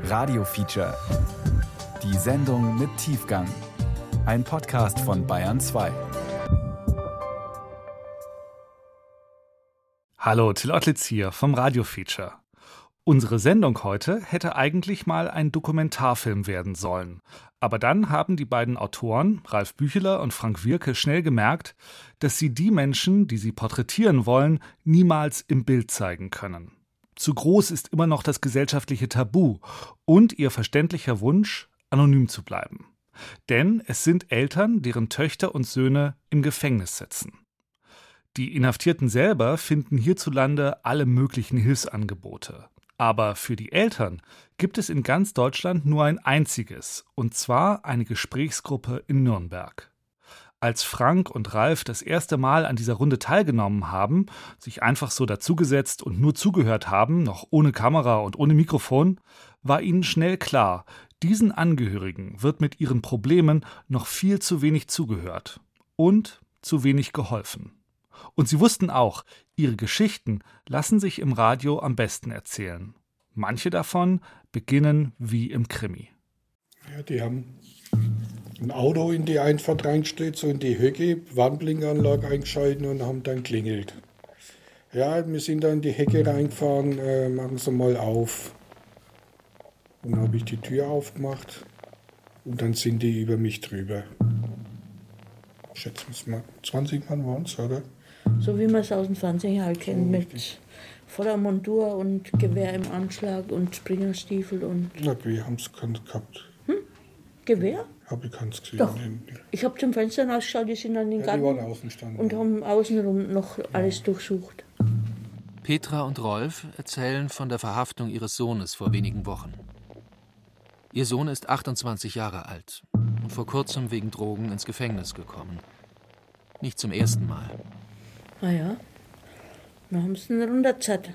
Radio Feature. Die Sendung mit Tiefgang. Ein Podcast von Bayern 2. Hallo, Till Ottlitz hier vom Radio Feature. Unsere Sendung heute hätte eigentlich mal ein Dokumentarfilm werden sollen. Aber dann haben die beiden Autoren, Ralf Bücheler und Frank Wirke, schnell gemerkt, dass sie die Menschen, die sie porträtieren wollen, niemals im Bild zeigen können. Zu groß ist immer noch das gesellschaftliche Tabu und ihr verständlicher Wunsch, anonym zu bleiben. Denn es sind Eltern, deren Töchter und Söhne im Gefängnis sitzen. Die Inhaftierten selber finden hierzulande alle möglichen Hilfsangebote. Aber für die Eltern gibt es in ganz Deutschland nur ein einziges, und zwar eine Gesprächsgruppe in Nürnberg. Als Frank und Ralf das erste Mal an dieser Runde teilgenommen haben, sich einfach so dazugesetzt und nur zugehört haben, noch ohne Kamera und ohne Mikrofon, war ihnen schnell klar, diesen Angehörigen wird mit ihren Problemen noch viel zu wenig zugehört und zu wenig geholfen. Und sie wussten auch, ihre Geschichten lassen sich im Radio am besten erzählen. Manche davon beginnen wie im Krimi. Ja, die haben ein Auto in die Einfahrt reingestellt, so in die Hecke, Warnblinkanlage eingeschaltet und haben dann klingelt. Ja, wir sind dann in die Hecke reingefahren, äh, machen Sie mal auf. Und dann habe ich die Tür aufgemacht und dann sind die über mich drüber. Schätzen wir es mal, 20 Mann waren es, oder? So wie man es aus dem Fernsehen halt kennt, mit voller Montur und Gewehr im Anschlag und Springerstiefel und. Na, wir haben es gehabt. Gewehr? Habe ich keins gesehen. Doch. Ich habe zum Fenster rausgeschaut, die sind an den Ja, Garten die waren außen standen. und haben außenrum noch alles durchsucht. Petra und Rolf erzählen von der Verhaftung ihres Sohnes vor wenigen Wochen. Ihr Sohn ist 28 Jahre alt und vor kurzem wegen Drogen ins Gefängnis gekommen. Nicht zum ersten Mal. Naja, dann haben sie ihn runtergezerrt.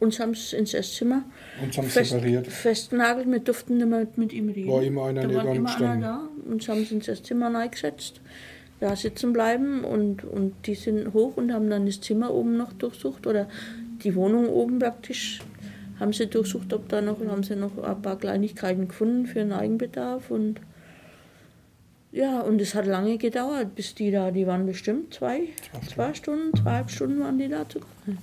Uns haben sie ins Esszimmer Uns haben fest, separiert. festgenagelt, wir durften nicht mehr mit ihm reden. War immer einer da war immer einer da. Uns haben sie ins Esszimmer reingesetzt, da sitzen bleiben und, und die sind hoch und haben dann das Zimmer oben noch durchsucht oder die Wohnung oben praktisch haben sie durchsucht, ob da noch, haben sie noch ein paar Kleinigkeiten gefunden für den Eigenbedarf und ja, und es hat lange gedauert, bis die da, die waren bestimmt zwei, zwei Stunden, zweieinhalb Stunden waren die da zu kommen.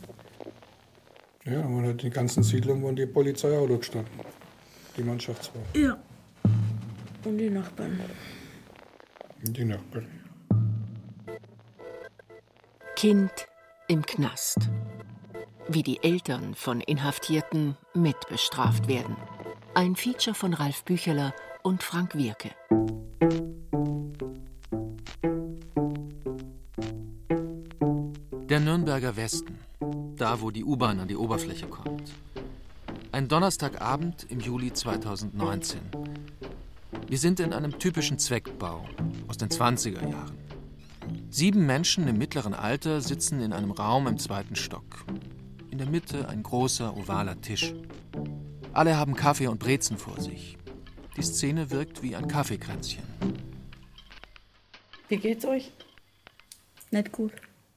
Ja, man hat die ganzen Siedlungen, wo die Polizeiauto gestanden. Die Mannschaftswagen. Ja. Und die Nachbarn. Und die Nachbarn. Kind im Knast. Wie die Eltern von Inhaftierten mitbestraft werden. Ein Feature von Ralf Bücheler und Frank Wirke. Der Nürnberger Westen, da wo die U-Bahn an die Oberfläche kommt. Ein Donnerstagabend im Juli 2019. Wir sind in einem typischen Zweckbau aus den 20er Jahren. Sieben Menschen im mittleren Alter sitzen in einem Raum im zweiten Stock. In der Mitte ein großer, ovaler Tisch. Alle haben Kaffee und Brezen vor sich. Die Szene wirkt wie ein Kaffeekränzchen. Wie geht's euch? Nicht gut.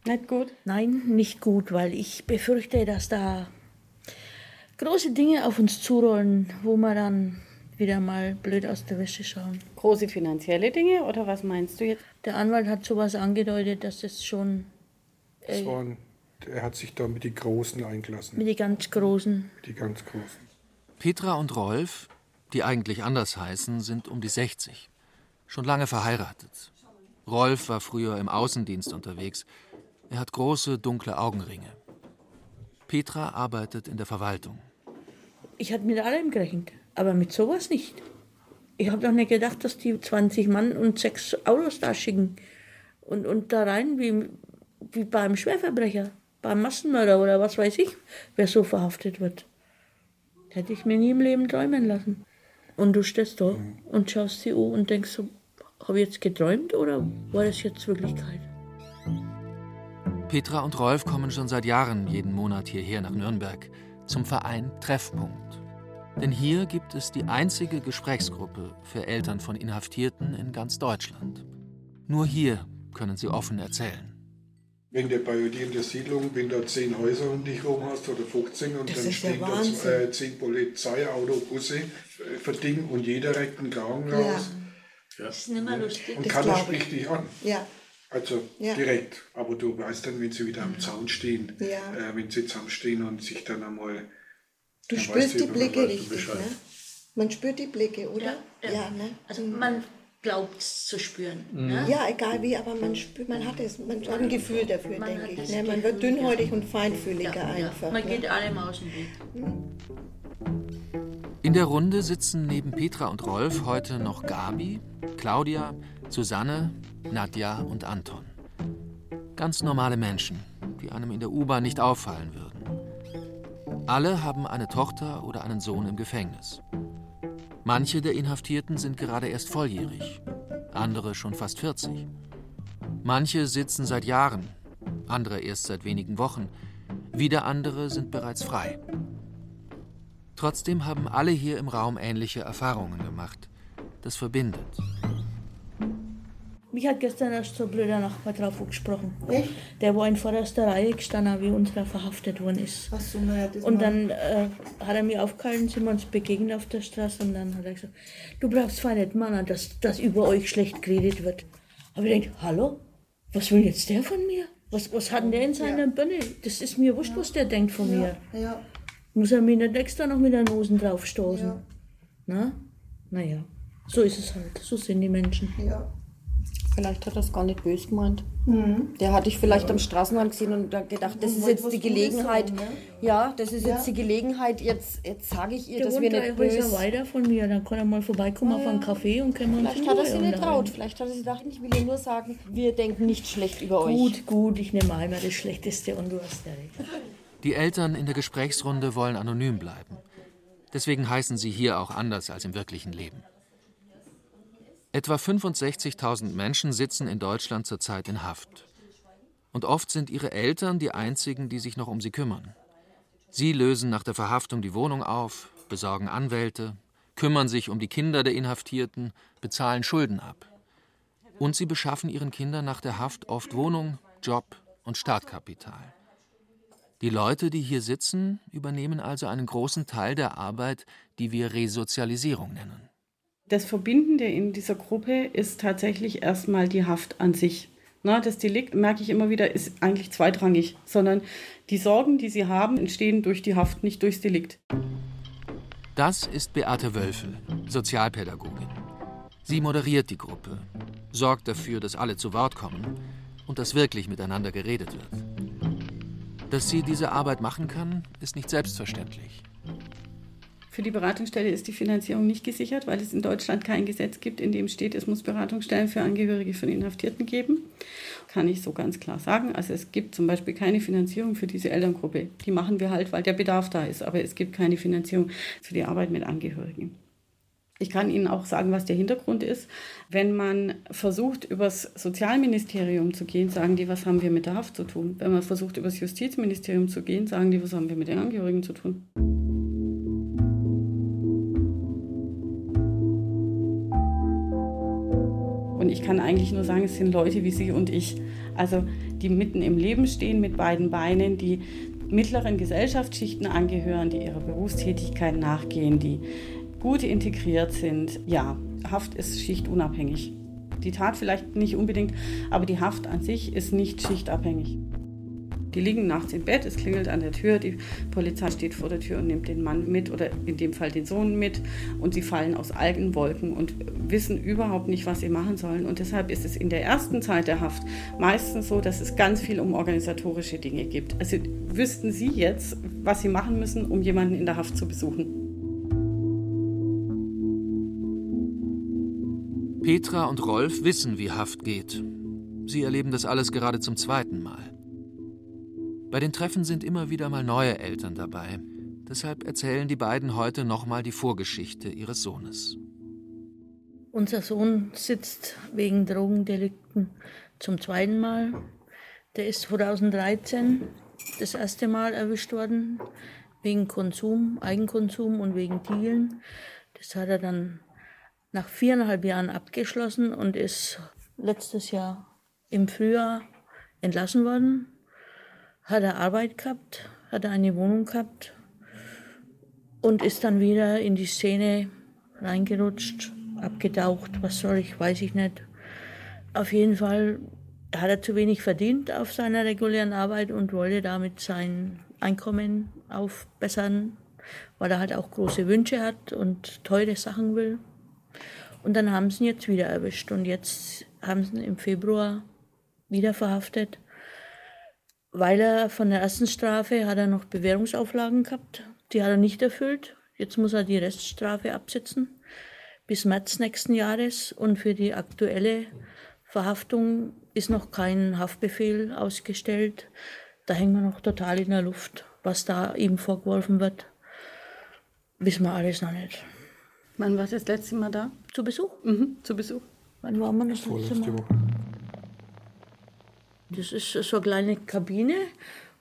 Nicht gut? Nein, nicht gut, weil ich befürchte, dass da große Dinge auf uns zurollen, wo wir dann wieder mal blöd aus der Wäsche schauen. Große finanzielle Dinge oder was meinst du jetzt? Der Anwalt hat sowas angedeutet, dass es schon Das äh, waren, er hat sich da mit den Großen eingelassen. mit den ganz Großen. Die ganz Großen. Petra und Rolf, die eigentlich anders heißen, sind um die 60. Schon lange verheiratet. Rolf war früher im Außendienst unterwegs. Er hat große, dunkle Augenringe. Petra arbeitet in der Verwaltung. Ich hatte mit allem gerechnet, aber mit sowas nicht. Ich habe doch nicht gedacht, dass die 20 Mann und sechs Autos da schicken und, und da rein wie, wie beim Schwerverbrecher, beim Massenmörder oder was weiß ich, wer so verhaftet wird. Hätte ich mir nie im Leben träumen lassen. Und du stehst da und schaust sie an und denkst so, habe ich jetzt geträumt oder war das jetzt Wirklichkeit? Petra und Rolf kommen schon seit Jahren jeden Monat hierher nach Nürnberg zum Verein Treffpunkt. Denn hier gibt es die einzige Gesprächsgruppe für Eltern von Inhaftierten in ganz Deutschland. Nur hier können sie offen erzählen. Wenn du bei dir in der Siedlung, wenn du 10 Häuser um dich herum hast oder 15 und Das dann ja stehen da äh, 10 Polizeiauto, Busse äh, verdingen und jeder reckt einen Kragen raus. Ja. Das ist nicht mehr lustig. Und Das keiner spricht dich an. Ja, Also Ja. direkt. Aber du weißt dann, wenn sie wieder am Zaun stehen, Ja. äh, wenn sie zusammenstehen und sich dann einmal. du dann spürst die Blicke richtig, ne? Man spürt die Blicke, oder? Ja, ja. ne? Also man glaubt es zu spüren. Ne? Ja, egal wie, aber man spürt, man hat es, man hat ein Gefühl dafür, Man denke ich. Ne? Man Gefühl, wird dünnhäutig ja. und feinfühliger Ja, ja. einfach. Man ne? geht allem aus dem Weg. In der Runde sitzen neben Petra und Rolf heute noch Gabi, Claudia, Susanne, Nadja und Anton. Ganz normale Menschen, die einem in der U-Bahn nicht auffallen würden. Alle haben eine Tochter oder einen Sohn im Gefängnis. Manche der Inhaftierten sind gerade erst volljährig, andere schon fast 40. Manche sitzen seit Jahren, andere erst seit wenigen Wochen, wieder andere sind bereits frei. Trotzdem haben alle hier im Raum ähnliche Erfahrungen gemacht. Das verbindet. Mich hat gestern erst so ein blöder Nachbar drauf gesprochen. Echt? Der war in vorderster Reihe gestanden, wie unserer verhaftet worden ist. Ach so, naja, das Und dann äh, hat er mir aufgehalten, sind wir uns begegnet auf der Straße und dann hat er gesagt, du brauchst zwar nicht meinen, dass, dass über euch schlecht geredet wird. Aber ich denke, hallo, was will jetzt der von mir? Was, was hat denn der in seiner Birne? Das ist mir wurscht, was der denkt von mir. Ja, Muss er mir nicht extra noch mit der Nosen draufstoßen? Ja. Na? Naja, so ist es halt. So sind die Menschen. ja. Vielleicht hat er es gar nicht böse gemeint. Der hat dich vielleicht am Straßenrand gesehen und dann gedacht, das Und ist jetzt die Gelegenheit. sagen, ne? Ja, das ist Ja. jetzt die Gelegenheit. Jetzt, jetzt sage ich ihr, Der dass wir nicht böse. weiter von mir. Dann kann er mal vorbeikommen auf einen Kaffee und können wir uns Vielleicht hat er sie nicht traut. Vielleicht hat er sie gedacht, ich will ihr nur sagen, wir denken nicht schlecht über euch. Gut, gut, ich nehme einmal das Schlechteste und du hast ja recht. Die Eltern in der Gesprächsrunde wollen anonym bleiben. Deswegen heißen sie hier auch anders als im wirklichen Leben. Etwa 65.000 Menschen sitzen in Deutschland zurzeit in Haft. Und oft sind ihre Eltern die einzigen, die sich noch um sie kümmern. Sie lösen nach der Verhaftung die Wohnung auf, besorgen Anwälte, kümmern sich um die Kinder der Inhaftierten, bezahlen Schulden ab. Und sie beschaffen ihren Kindern nach der Haft oft Wohnung, Job und Startkapital. Die Leute, die hier sitzen, übernehmen also einen großen Teil der Arbeit, die wir Resozialisierung nennen. Das Verbindende in dieser Gruppe ist tatsächlich erstmal die Haft an sich. Na, das Delikt, merke ich immer wieder, ist eigentlich zweitrangig, sondern die Sorgen, die sie haben, entstehen durch die Haft, nicht durchs Delikt. Das ist Beate Wölfel, Sozialpädagogin. Sie moderiert die Gruppe, sorgt dafür, dass alle zu Wort kommen und dass wirklich miteinander geredet wird. Dass sie diese Arbeit machen kann, ist nicht selbstverständlich. Für die Beratungsstelle ist die Finanzierung nicht gesichert, weil es in Deutschland kein Gesetz gibt, in dem steht, es muss Beratungsstellen für Angehörige von Inhaftierten geben. Kann ich so ganz klar sagen. Also es gibt zum Beispiel keine Finanzierung für diese Elterngruppe. Die machen wir halt, weil der Bedarf da ist. Aber es gibt keine Finanzierung für die Arbeit mit Angehörigen. Ich kann Ihnen auch sagen, was der Hintergrund ist. Wenn man versucht, übers Sozialministerium zu gehen, sagen die, was haben wir mit der Haft zu tun? Wenn man versucht, übers Justizministerium zu gehen, sagen die, was haben wir mit den Angehörigen zu tun? Und ich kann eigentlich nur sagen, es sind Leute wie Sie und ich. Also die mitten im Leben stehen mit beiden Beinen, die mittleren Gesellschaftsschichten angehören, die ihrer Berufstätigkeit nachgehen, die gut integriert sind. Ja, Haft ist schichtunabhängig. Die Tat vielleicht nicht unbedingt, aber die Haft an sich ist nicht schichtabhängig. Die liegen nachts im Bett, es klingelt an der Tür, die Polizei steht vor der Tür und nimmt den Mann mit oder in dem Fall den Sohn mit und sie fallen aus Algenwolken und wissen überhaupt nicht, was sie machen sollen. Und deshalb ist es in der ersten Zeit der Haft meistens so, dass es ganz viel um organisatorische Dinge gibt. Also wüssten Sie jetzt, was Sie machen müssen, um jemanden in der Haft zu besuchen? Petra und Rolf wissen, wie Haft geht. Sie erleben das alles gerade zum zweiten Mal. Bei den Treffen sind immer wieder mal neue Eltern dabei. Deshalb erzählen die beiden heute nochmal die Vorgeschichte ihres Sohnes. Unser Sohn sitzt wegen Drogendelikten zum zweiten Mal. Der ist 2013 das erste Mal erwischt worden, wegen Konsum, Eigenkonsum und wegen Dealen. Das hat er dann nach viereinhalb Jahren abgeschlossen und ist letztes Jahr im Frühjahr entlassen worden, hat er Arbeit gehabt, hat er eine Wohnung gehabt und ist dann wieder in die Szene reingerutscht, abgetaucht, was soll ich, weiß ich nicht. Auf jeden Fall hat er zu wenig verdient auf seiner regulären Arbeit und wollte damit sein Einkommen aufbessern, weil er halt auch große Wünsche hat und teure Sachen will. Und dann haben sie ihn jetzt wieder erwischt und jetzt haben sie ihn im Februar wieder verhaftet, weil er von der ersten Strafe hat er noch Bewährungsauflagen gehabt, die hat er nicht erfüllt. Jetzt muss er die Reststrafe absitzen bis März nächsten Jahres und für die aktuelle Verhaftung ist noch kein Haftbefehl ausgestellt. Da hängen wir noch total in der Luft. Was da ihm vorgeworfen wird, wissen wir alles noch nicht. Wann war das letzte Mal da? Zu Besuch? Mhm, zu Besuch. Wann waren wir das letzte Mal? Woche. Das ist so eine kleine Kabine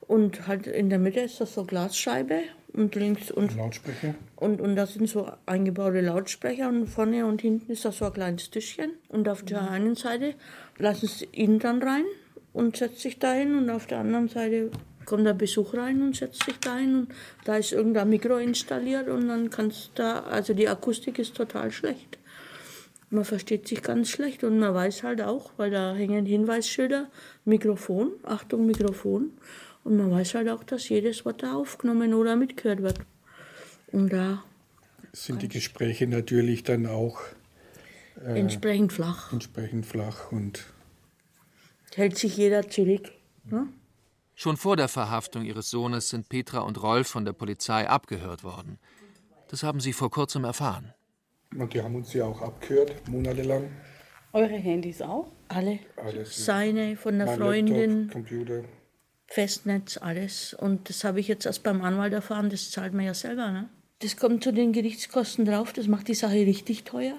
und halt in der Mitte ist das so Glasscheibe und links und, Lautsprecher. und, und da sind so eingebaute Lautsprecher und vorne und hinten ist da so ein kleines Tischchen und auf der einen Seite lassen sie ihn dann rein und setzt sich da hin und auf der anderen Seite kommt der Besuch rein und setzt sich da hin und da ist irgendein Mikro installiert und dann kannst da, also die Akustik ist total schlecht. Man versteht sich ganz schlecht und man weiß halt auch, weil da hängen Hinweisschilder, Mikrofon, Achtung Mikrofon. Und man weiß halt auch, dass jedes Wort da aufgenommen oder mitgehört wird. Und da Sind die Gespräche natürlich dann auch entsprechend flach entsprechend flach und hält sich jeder zurück. Ne? Schon vor der Verhaftung ihres Sohnes sind Petra und Rolf von der Polizei abgehört worden. Das haben sie vor kurzem erfahren. Und die haben uns ja auch abgehört, monatelang. Eure Handys auch? Alle. Alles. Seine, von der Mein Freundin, Laptop, Computer. Festnetz, alles. Und das habe ich jetzt erst beim Anwalt erfahren, das zahlt man ja selber. Ne? Das kommt zu den Gerichtskosten drauf, das macht die Sache richtig teuer.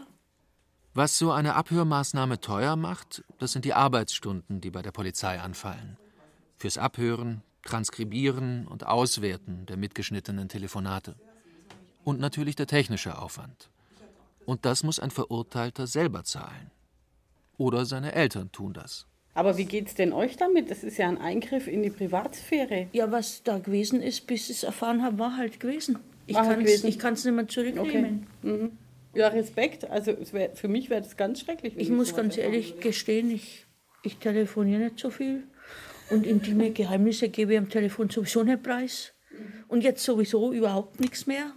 Was so eine Abhörmaßnahme teuer macht, das sind die Arbeitsstunden, die bei der Polizei anfallen. Fürs Abhören, Transkribieren und Auswerten der mitgeschnittenen Telefonate. Und natürlich der technische Aufwand. Und das muss ein Verurteilter selber zahlen. Oder seine Eltern tun das. Aber wie geht's denn euch damit? Das ist ja ein Eingriff in die Privatsphäre. Ja, was da gewesen ist, bis ich es erfahren habe, war halt gewesen. Ich halt kann es nicht mehr zurücknehmen. Mhm. Ja, Respekt. Also es wär, für mich wäre das ganz schrecklich. Ich muss ganz ehrlich würde. gestehen, ich, ich telefoniere nicht so viel. Und intime Geheimnisse gebe ich am Telefon sowieso nicht preis. Und jetzt sowieso überhaupt nichts mehr.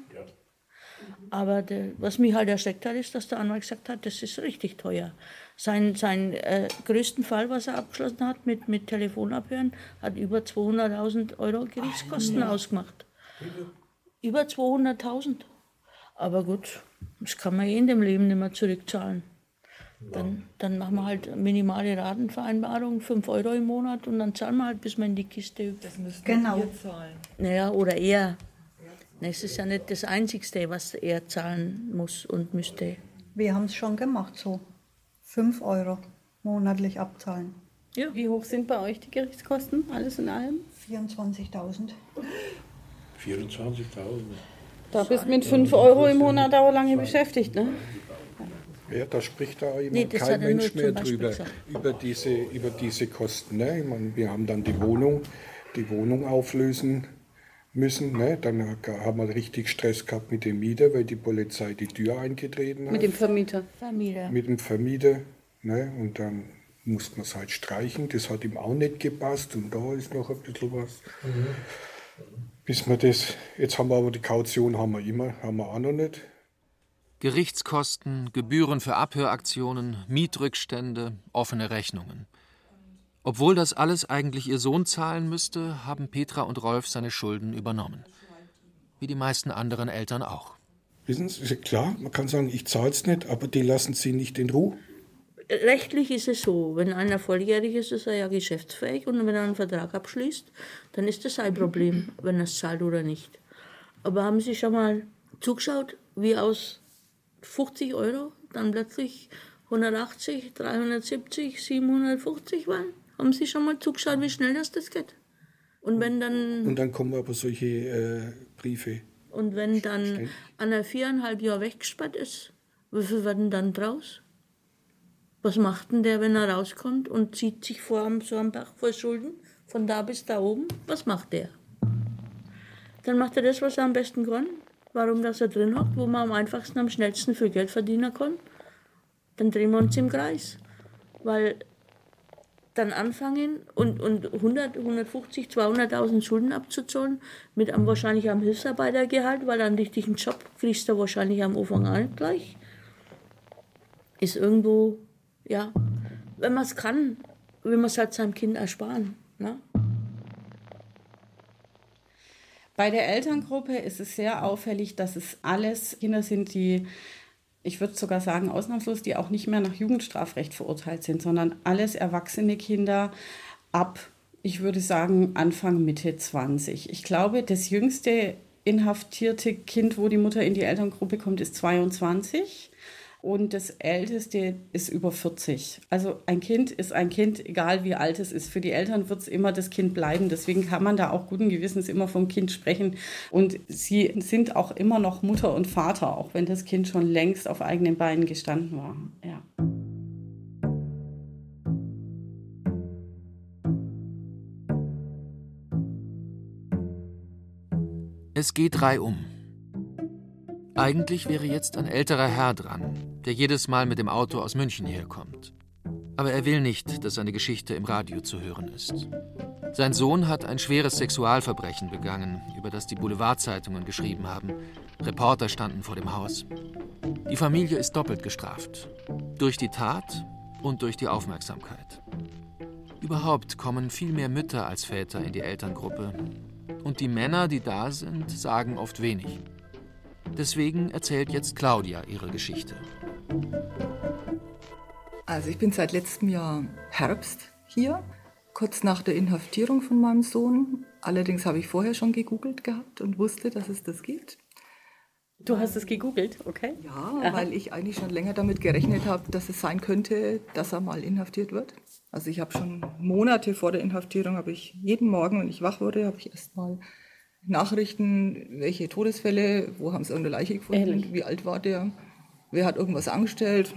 Aber der, was mich halt erschreckt hat, ist, dass der Anwalt gesagt hat, das ist richtig teuer. Sein, sein äh, größten Fall, was er abgeschlossen hat mit, mit Telefonabhören, hat über 200.000 Euro Gerichtskosten ausgemacht. Über 200.000. Aber gut, das kann man eh in dem Leben nicht mehr zurückzahlen. Dann, dann machen wir halt minimale Ratenvereinbarung, 5 Euro im Monat und dann zahlen wir halt, bis wir in die Kiste übt. Genau. Naja, oder er. Es ist ja nicht das Einzigste, was er zahlen muss und müsste. Wir haben es schon gemacht, so 5 Euro monatlich abzahlen. Wie hoch sind bei euch die Gerichtskosten, alles in allem? 24.000. 24.000. Da bist du mit 5 Euro im Monat auch lange beschäftigt, ne? Ja, da spricht da immer Nee, kein Mensch mehr drüber, gesagt. über diese, über diese Kosten. Ne? Ich meine, wir haben dann die Wohnung, die Wohnung auflösen müssen. Ne? Dann haben wir richtig Stress gehabt mit dem Mieter, weil die Polizei die Tür eingetreten hat. Mit dem Vermieter. Familie. mit dem Vermieter. Ne? Und dann musste man es halt streichen. Das hat ihm auch nicht gepasst. Und da ist noch ein bisschen was. Bis wir das, jetzt haben wir aber die Kaution haben wir immer, haben wir auch noch nicht. Gerichtskosten, Gebühren für Abhöraktionen, Mietrückstände, offene Rechnungen. Obwohl das alles eigentlich ihr Sohn zahlen müsste, haben Petra und Rolf seine Schulden übernommen. Wie die meisten anderen Eltern auch. Wissen Sie, ist ja klar, man kann sagen, ich zahle es nicht, aber die lassen sie nicht in Ruhe. Rechtlich ist es so, wenn einer volljährig ist, ist er ja geschäftsfähig und wenn er einen Vertrag abschließt, dann ist das sein Problem, wenn er es zahlt oder nicht. Aber haben Sie schon mal zugeschaut, wie aus 50 Euro dann plötzlich 180, 370, 750 waren? Haben Sie schon mal zugeschaut, wie schnell das, das geht? Und wenn dann Und dann kommen aber solche äh, Briefe. Und wenn dann einer viereinhalb Jahre weggesperrt ist, wie viel werden dann draus? Was macht denn der, wenn er rauskommt und zieht sich vor so am Bach vor Schulden, von da bis da oben? Was macht der? Dann macht er das, was er am besten kann. Warum, dass er drin hockt, wo man am einfachsten, am schnellsten viel Geld verdienen kann. Dann drehen wir uns im Kreis. Weil dann anfangen und, und 100, 150, 200.000 Schulden abzuzahlen, mit einem wahrscheinlich am Hilfsarbeitergehalt, weil einen richtigen Job kriegst du wahrscheinlich am Anfang an gleich, ist irgendwo, ja, wenn man es kann, will man es halt seinem Kind ersparen. Ne? Bei der Elterngruppe ist es sehr auffällig, dass es alles Kinder sind, die ich würde sogar sagen, ausnahmslos, die auch nicht mehr nach Jugendstrafrecht verurteilt sind, sondern alles erwachsene Kinder ab, ich würde sagen, Anfang, Mitte 20. Ich glaube, das jüngste inhaftierte Kind, wo die Mutter in die Elterngruppe kommt, ist 22 und das Älteste ist über 40. Also ein Kind ist ein Kind, egal wie alt es ist. Für die Eltern wird es immer das Kind bleiben. Deswegen kann man da auch guten Gewissens immer vom Kind sprechen. Und sie sind auch immer noch Mutter und Vater, auch wenn das Kind schon längst auf eigenen Beinen gestanden war. Ja. Es geht reihum. Eigentlich wäre jetzt ein älterer Herr dran, der jedes Mal mit dem Auto aus München herkommt. Aber er will nicht, dass seine Geschichte im Radio zu hören ist. Sein Sohn hat ein schweres Sexualverbrechen begangen, über das die Boulevardzeitungen geschrieben haben. Reporter standen vor dem Haus. Die Familie ist doppelt gestraft. Durch die Tat und durch die Aufmerksamkeit. Überhaupt kommen viel mehr Mütter als Väter in die Elterngruppe. Und die Männer, die da sind, sagen oft wenig. Deswegen erzählt jetzt Claudia ihre Geschichte. Also ich bin seit letztem Jahr Herbst hier, kurz nach der Inhaftierung von meinem Sohn. Allerdings habe ich vorher schon gegoogelt gehabt und wusste, dass es das gibt. Du hast es gegoogelt, okay? Ja, Aha. weil ich eigentlich schon länger damit gerechnet habe, dass es sein könnte, dass er mal inhaftiert wird. Also ich habe schon Monate vor der Inhaftierung, habe ich jeden Morgen, wenn ich wach wurde, habe ich erst mal Nachrichten, welche Todesfälle, wo haben sie irgendeine Leiche gefunden, Ehrlich? wie alt war der, wer hat irgendwas angestellt,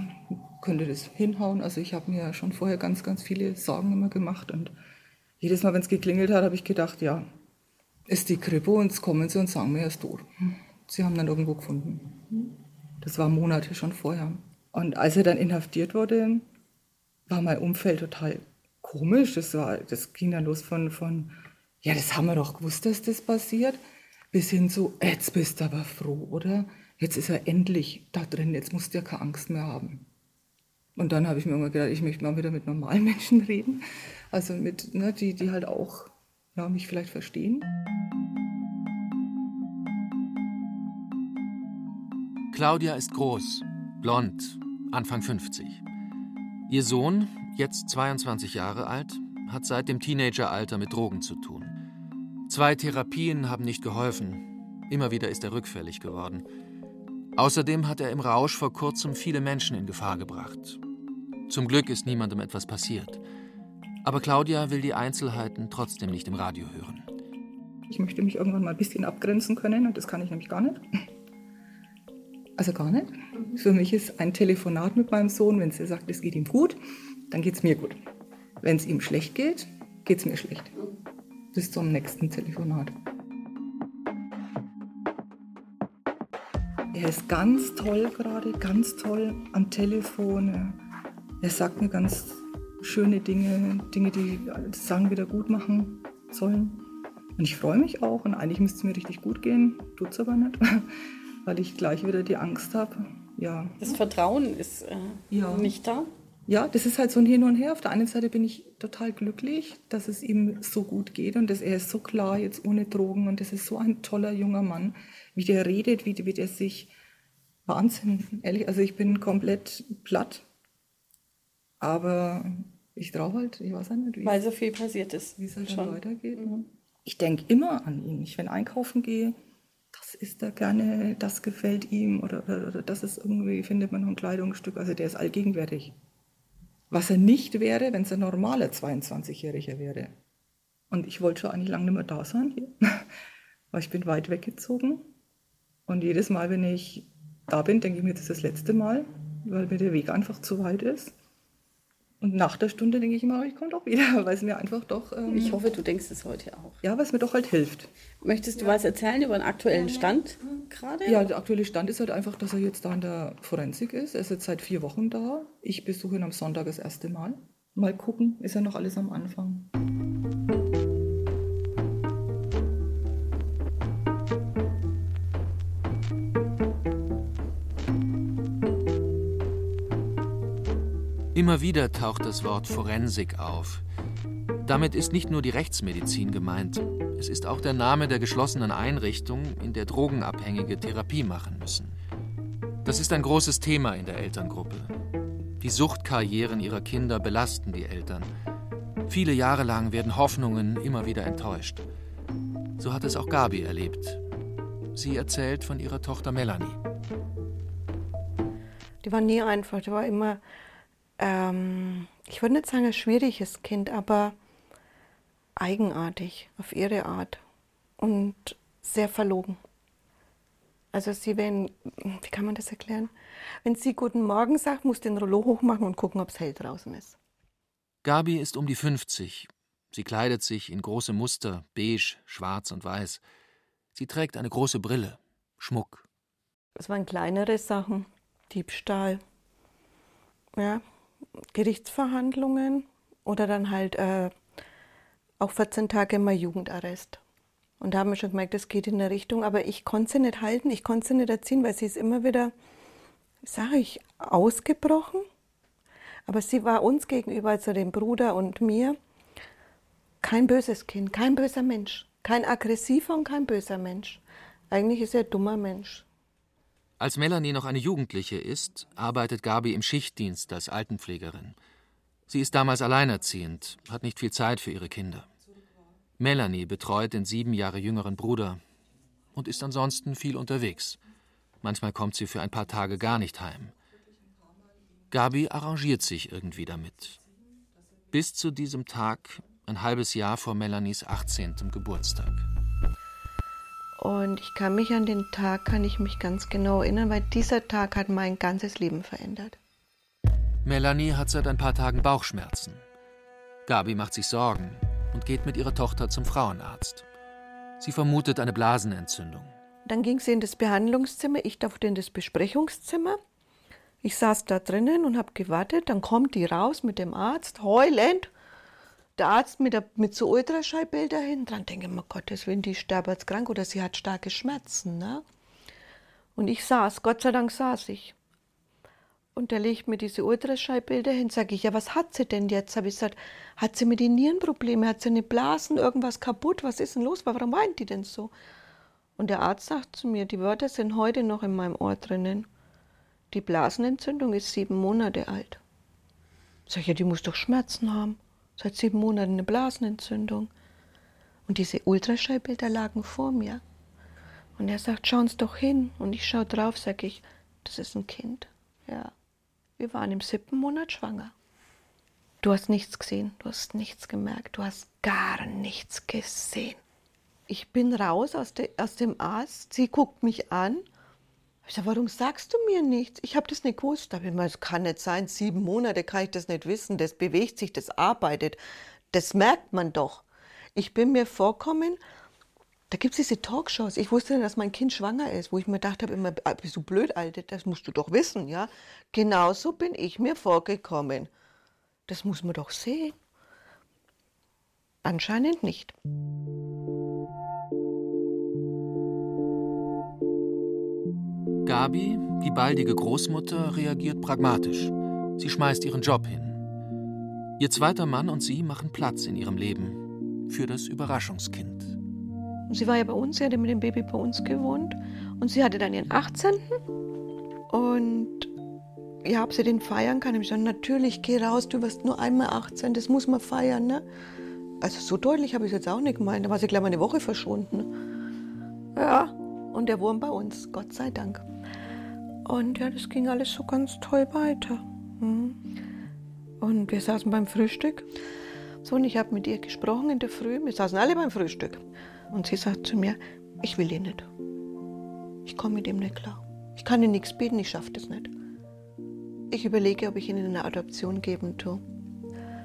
könnte das hinhauen. Also ich habe mir schon vorher ganz, ganz viele Sorgen immer gemacht und jedes Mal, wenn es geklingelt hat, habe ich gedacht, ja, ist die Kripo und jetzt kommen sie und sagen mir, er ist tot. Sie haben dann irgendwo gefunden. Das war Monate schon vorher. Und als er dann inhaftiert wurde, war mein Umfeld total komisch. Das, war, das ging dann los von, von ja, das haben wir doch gewusst, dass das passiert, bis hin zu, jetzt bist du aber froh, oder? Jetzt ist er endlich da drin, jetzt musst du ja keine Angst mehr haben. Und dann habe ich mir immer gedacht, ich möchte mal wieder mit normalen Menschen reden, also mit, ne, die, die halt auch ja, mich vielleicht verstehen. Claudia ist groß, blond, Anfang 50. Ihr Sohn, jetzt 22 Jahre alt, hat seit dem Teenageralter mit Drogen zu tun. Zwei Therapien haben nicht geholfen. Immer wieder ist er rückfällig geworden. Außerdem hat er im Rausch vor kurzem viele Menschen in Gefahr gebracht. Zum Glück ist niemandem etwas passiert. Aber Claudia will die Einzelheiten trotzdem nicht im Radio hören. Ich möchte mich irgendwann mal ein bisschen abgrenzen können und das kann ich nämlich gar nicht. Also gar nicht. Für mich ist ein Telefonat mit meinem Sohn, wenn er sagt, es geht ihm gut, dann geht es mir gut. Wenn es ihm schlecht geht, geht es mir schlecht. Bis zum nächsten Telefonat. Er ist ganz toll gerade, ganz toll am Telefon. Er sagt mir ganz schöne Dinge, Dinge, die das Sagen wieder gut machen sollen. Und ich freue mich auch und eigentlich müsste es mir richtig gut gehen, tut es aber nicht, weil ich gleich wieder die Angst habe. Ja. Das Vertrauen ist äh, ja. nicht da ja, das ist halt so ein Hin und Her. Auf der einen Seite bin ich total glücklich, dass es ihm so gut geht und dass er ist so klar jetzt ohne Drogen und das ist so ein toller junger Mann, wie der redet, wie, wie der sich Wahnsinn, ehrlich. Also ich bin komplett platt, aber ich traue halt, ich weiß nicht, wie weil so viel passiert ist, wie es halt schon weitergeht. Mhm. Ich denke immer an ihn. Ich, wenn einkaufen gehe, das isst er gerne, das gefällt ihm oder, oder, oder das ist irgendwie, findet man noch ein Kleidungsstück. Also der ist allgegenwärtig. Was er nicht wäre, wenn es ein normaler 22-Jähriger wäre. Und ich wollte schon eigentlich lange nicht mehr da sein hier, weil ich bin weit weggezogen. Und jedes Mal, wenn ich da bin, denke ich mir, das ist das letzte Mal, weil mir der Weg einfach zu weit ist. Und nach der Stunde denke ich immer, ich komme doch wieder, weil es mir einfach doch. Ähm, ich hoffe, du denkst es heute auch. Ja, weil es mir doch halt hilft. Möchtest du ja. was erzählen über den aktuellen Stand gerade? Ja, der aktuelle Stand ist halt einfach, dass er jetzt da in der Forensik ist. Er ist jetzt seit vier Wochen da. Ich besuche ihn am Sonntag das erste Mal. Mal gucken, ist ja noch alles am Anfang. Immer wieder taucht das Wort Forensik auf. Damit ist nicht nur die Rechtsmedizin gemeint, es ist auch der Name der geschlossenen Einrichtung, in der Drogenabhängige Therapie machen müssen. Das ist ein großes Thema in der Elterngruppe. Die Suchtkarrieren ihrer Kinder belasten die Eltern. Viele Jahre lang werden Hoffnungen immer wieder enttäuscht. So hat es auch Gabi erlebt. Sie erzählt von ihrer Tochter Melanie. Die war nie einfach, die war immer ähm, ich würde nicht sagen ein schwieriges Kind, aber eigenartig auf ihre Art und sehr verlogen. Also sie, wenn, wie kann man das erklären? Wenn sie Guten Morgen sagt, muss den Rollo hochmachen und gucken, ob es hell draußen ist. Gabi ist um die 50. Sie kleidet sich in große Muster, beige, schwarz und weiß. Sie trägt eine große Brille, Schmuck. Es waren kleinere Sachen, Diebstahl, ja, Gerichtsverhandlungen oder dann halt äh, auch 14 Tage immer Jugendarrest. Und da haben wir schon gemerkt, das geht in eine Richtung, aber ich konnte sie nicht halten, ich konnte sie nicht erziehen, weil sie ist immer wieder, sage ich, ausgebrochen. Aber sie war uns gegenüber, also dem Bruder und mir, kein böses Kind, kein böser Mensch, kein aggressiver und kein böser Mensch. Eigentlich ist er ein dummer Mensch. Als Melanie noch eine Jugendliche ist, arbeitet Gabi im Schichtdienst als Altenpflegerin. Sie ist damals alleinerziehend, hat nicht viel Zeit für ihre Kinder. Melanie betreut den sieben Jahre jüngeren Bruder und ist ansonsten viel unterwegs. Manchmal kommt sie für ein paar Tage gar nicht heim. Gabi arrangiert sich irgendwie damit. Bis zu diesem Tag, ein halbes Jahr vor Melanies 18. Geburtstag. Und ich kann mich an den Tag, kann ich mich ganz genau erinnern, weil dieser Tag hat mein ganzes Leben verändert. Melanie hat seit ein paar Tagen Bauchschmerzen. Gabi macht sich Sorgen und geht mit ihrer Tochter zum Frauenarzt. Sie vermutet eine Blasenentzündung. Dann ging sie in das Behandlungszimmer, ich durfte in das Besprechungszimmer. Ich saß da drinnen und habe gewartet. Dann kommt die raus mit dem Arzt, heulend der Arzt mit, der, mit so Ultraschallbilder hin, dran denke ich mir, Gottes Willen, die sterbe jetzt krank oder sie hat starke Schmerzen. Ne? Und ich saß, Gott sei Dank saß ich. Und er legt mir diese Ultraschallbilder hin, sage ich, ja, was hat sie denn jetzt? Habe ich gesagt, hat sie mit den Nierenprobleme, hat sie eine Blasen, irgendwas kaputt, was ist denn los, warum weint die denn so? Und der Arzt sagt zu mir, die Wörter sind heute noch in meinem Ohr drinnen. Die Blasenentzündung ist sieben Monate alt. Sag ich, ja, die muss doch Schmerzen haben seit sieben Monaten eine Blasenentzündung. Und diese Ultraschallbilder lagen vor mir. Und er sagt, schauen Sie doch hin. Und ich schaue drauf, sage ich, das ist ein Kind. Ja, wir waren im siebten Monat schwanger. Du hast nichts gesehen, du hast nichts gemerkt, du hast gar nichts gesehen. Ich bin raus aus, de, aus dem Arzt, sie guckt mich an ich sage, warum sagst du mir nichts? Ich habe das nicht gewusst. Da habe ich mir, es kann nicht sein, sieben Monate kann ich das nicht wissen. Das bewegt sich, das arbeitet. Das merkt man doch. Ich bin mir vorkommen, da gibt es diese Talkshows. Ich wusste nicht, dass mein Kind schwanger ist, wo ich mir gedacht habe, immer, ah, bist du blöd, Alte, das musst du doch wissen, ja? Genauso bin ich mir vorgekommen. Das muss man doch sehen. Anscheinend nicht. Gabi, die baldige Großmutter, reagiert pragmatisch. Sie schmeißt ihren Job hin. Ihr zweiter Mann und sie machen Platz in ihrem Leben für das Überraschungskind. Sie war ja bei uns, sie hatte mit dem Baby bei uns gewohnt und sie hatte dann ihren 18. Und ja, ob sie den feiern kann, ich gesagt, natürlich, geh raus, du wirst nur einmal 18, das muss man feiern, ne? Also so deutlich habe ich es jetzt auch nicht gemeint, da war sie gleich mal eine Woche verschwunden. Ja, und der Wurm bei uns, Gott sei Dank. Und ja, das ging alles so ganz toll weiter. Hm. Und wir saßen beim Frühstück. So, und ich habe mit ihr gesprochen in der Früh. Wir saßen alle beim Frühstück. Und sie sagt zu mir, ich will ihn nicht. Ich komme mit ihm nicht klar. Ich kann ihm nichts bieten, ich schaffe das nicht. Ich überlege, ob ich ihn in eine Adoption geben tue.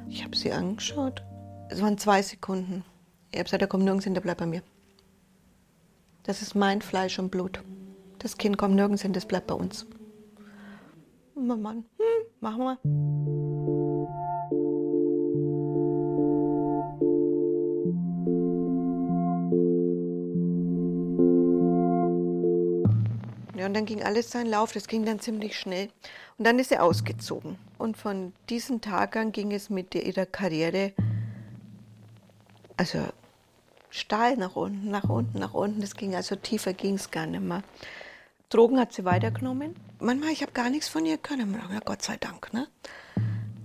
Ich habe sie angeschaut. Es waren zwei Sekunden. Ich habe gesagt, er kommt nirgends hin, der bleibt bei mir. Das ist mein Fleisch und Blut. Das Kind kommt nirgends hin, das bleibt bei uns. Mann, hm, machen wir. Ja, und dann ging alles seinen Lauf, das ging dann ziemlich schnell. Und dann ist er ausgezogen. Und von diesem Tag an ging es mit ihrer Karriere, also steil nach unten, nach unten, nach unten. Das ging also tiefer ging es gar nicht mehr. Drogen hat sie weitergenommen. Manchmal, ich habe gar nichts von ihr können. Ja, Gott sei Dank. Ne?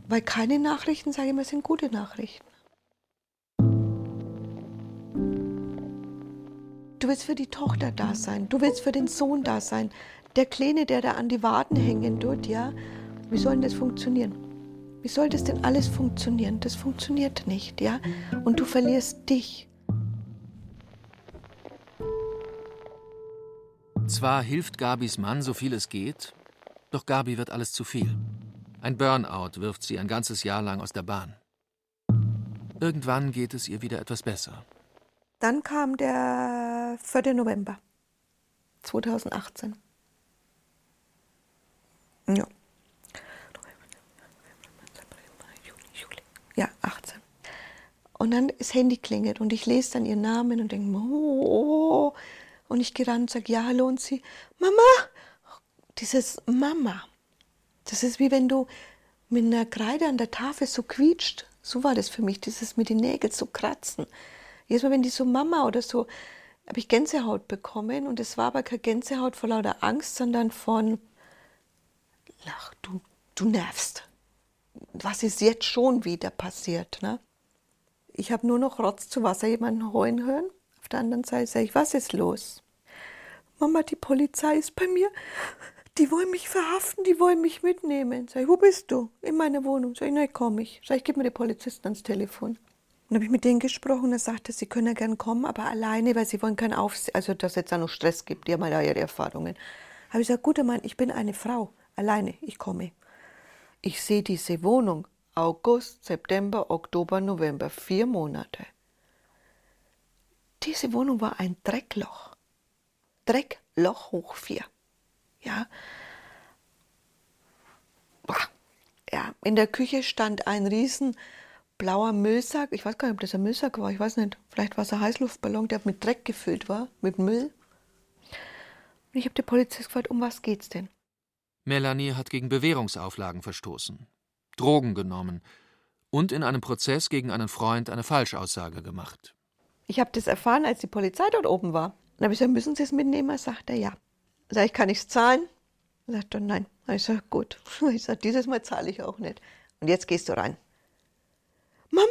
Weil keine Nachrichten, sage ich mal, sind gute Nachrichten. Du willst für die Tochter da sein, du willst für den Sohn da sein. Der Kleine, der da an die Waden hängen tut, ja, wie soll denn das funktionieren? Wie soll das denn alles funktionieren? Das funktioniert nicht, ja? Und du verlierst dich. Zwar hilft Gabis Mann, so viel es geht, doch Gabi wird alles zu viel. Ein Burnout wirft sie ein ganzes Jahr lang aus der Bahn. Irgendwann geht es ihr wieder etwas besser. Dann kam der 4. November 2018. Ja. Ja, 18. Und dann das Handy klingelt und ich lese dann ihren Namen und denke, oh, und ich gehe ran und sage, ja, hallo, und sie, Mama, dieses Mama, das ist wie wenn du mit einer Kreide an der Tafel so quietscht. So war das für mich, dieses mit den Nägeln so kratzen. Jedes Mal, wenn die so Mama oder so, habe ich Gänsehaut bekommen und es war aber keine Gänsehaut vor lauter Angst, sondern von, ach, du, du nervst. Was ist jetzt schon wieder passiert? Ne? Ich habe nur noch Rotz zu Wasser jemanden heulen hören. Auf der anderen Seite sage ich, was ist los? Mama, die Polizei ist bei mir. Die wollen mich verhaften, die wollen mich mitnehmen. Sag ich, wo bist du? In meiner Wohnung. Sag ich, nein, komm ich. Sag ich, gib mir den Polizisten ans Telefon. Dann habe ich mit denen gesprochen, er sagte, sie können ja gern kommen, aber alleine, weil sie wollen keinen Aufsehen, also dass es jetzt auch noch Stress gibt, die haben ja ihre Erfahrungen. Habe ich gesagt, guter Mann, ich bin eine Frau, alleine, ich komme. Ich sehe diese Wohnung, August, September, Oktober, November, vier Monate. Diese Wohnung war ein Dreckloch. Dreckloch hoch vier. Ja. Ja, in der Küche stand ein riesen blauer Müllsack. Ich weiß gar nicht, ob das ein Müllsack war. Ich weiß nicht. Vielleicht war es ein Heißluftballon, der mit Dreck gefüllt war, mit Müll. Und ich habe den Polizist gefragt, um was geht's denn? Melanie hat gegen Bewährungsauflagen verstoßen, Drogen genommen und in einem Prozess gegen einen Freund eine Falschaussage gemacht. Ich habe das erfahren, als die Polizei dort oben war. Dann habe ich gesagt, müssen Sie es mitnehmen? Sagt er, ja. Sag ich, kann ich es zahlen? Sagt er, nein. Ich sage, gut. Ich sage, dieses Mal zahle ich auch nicht. Und jetzt gehst du rein. Mama!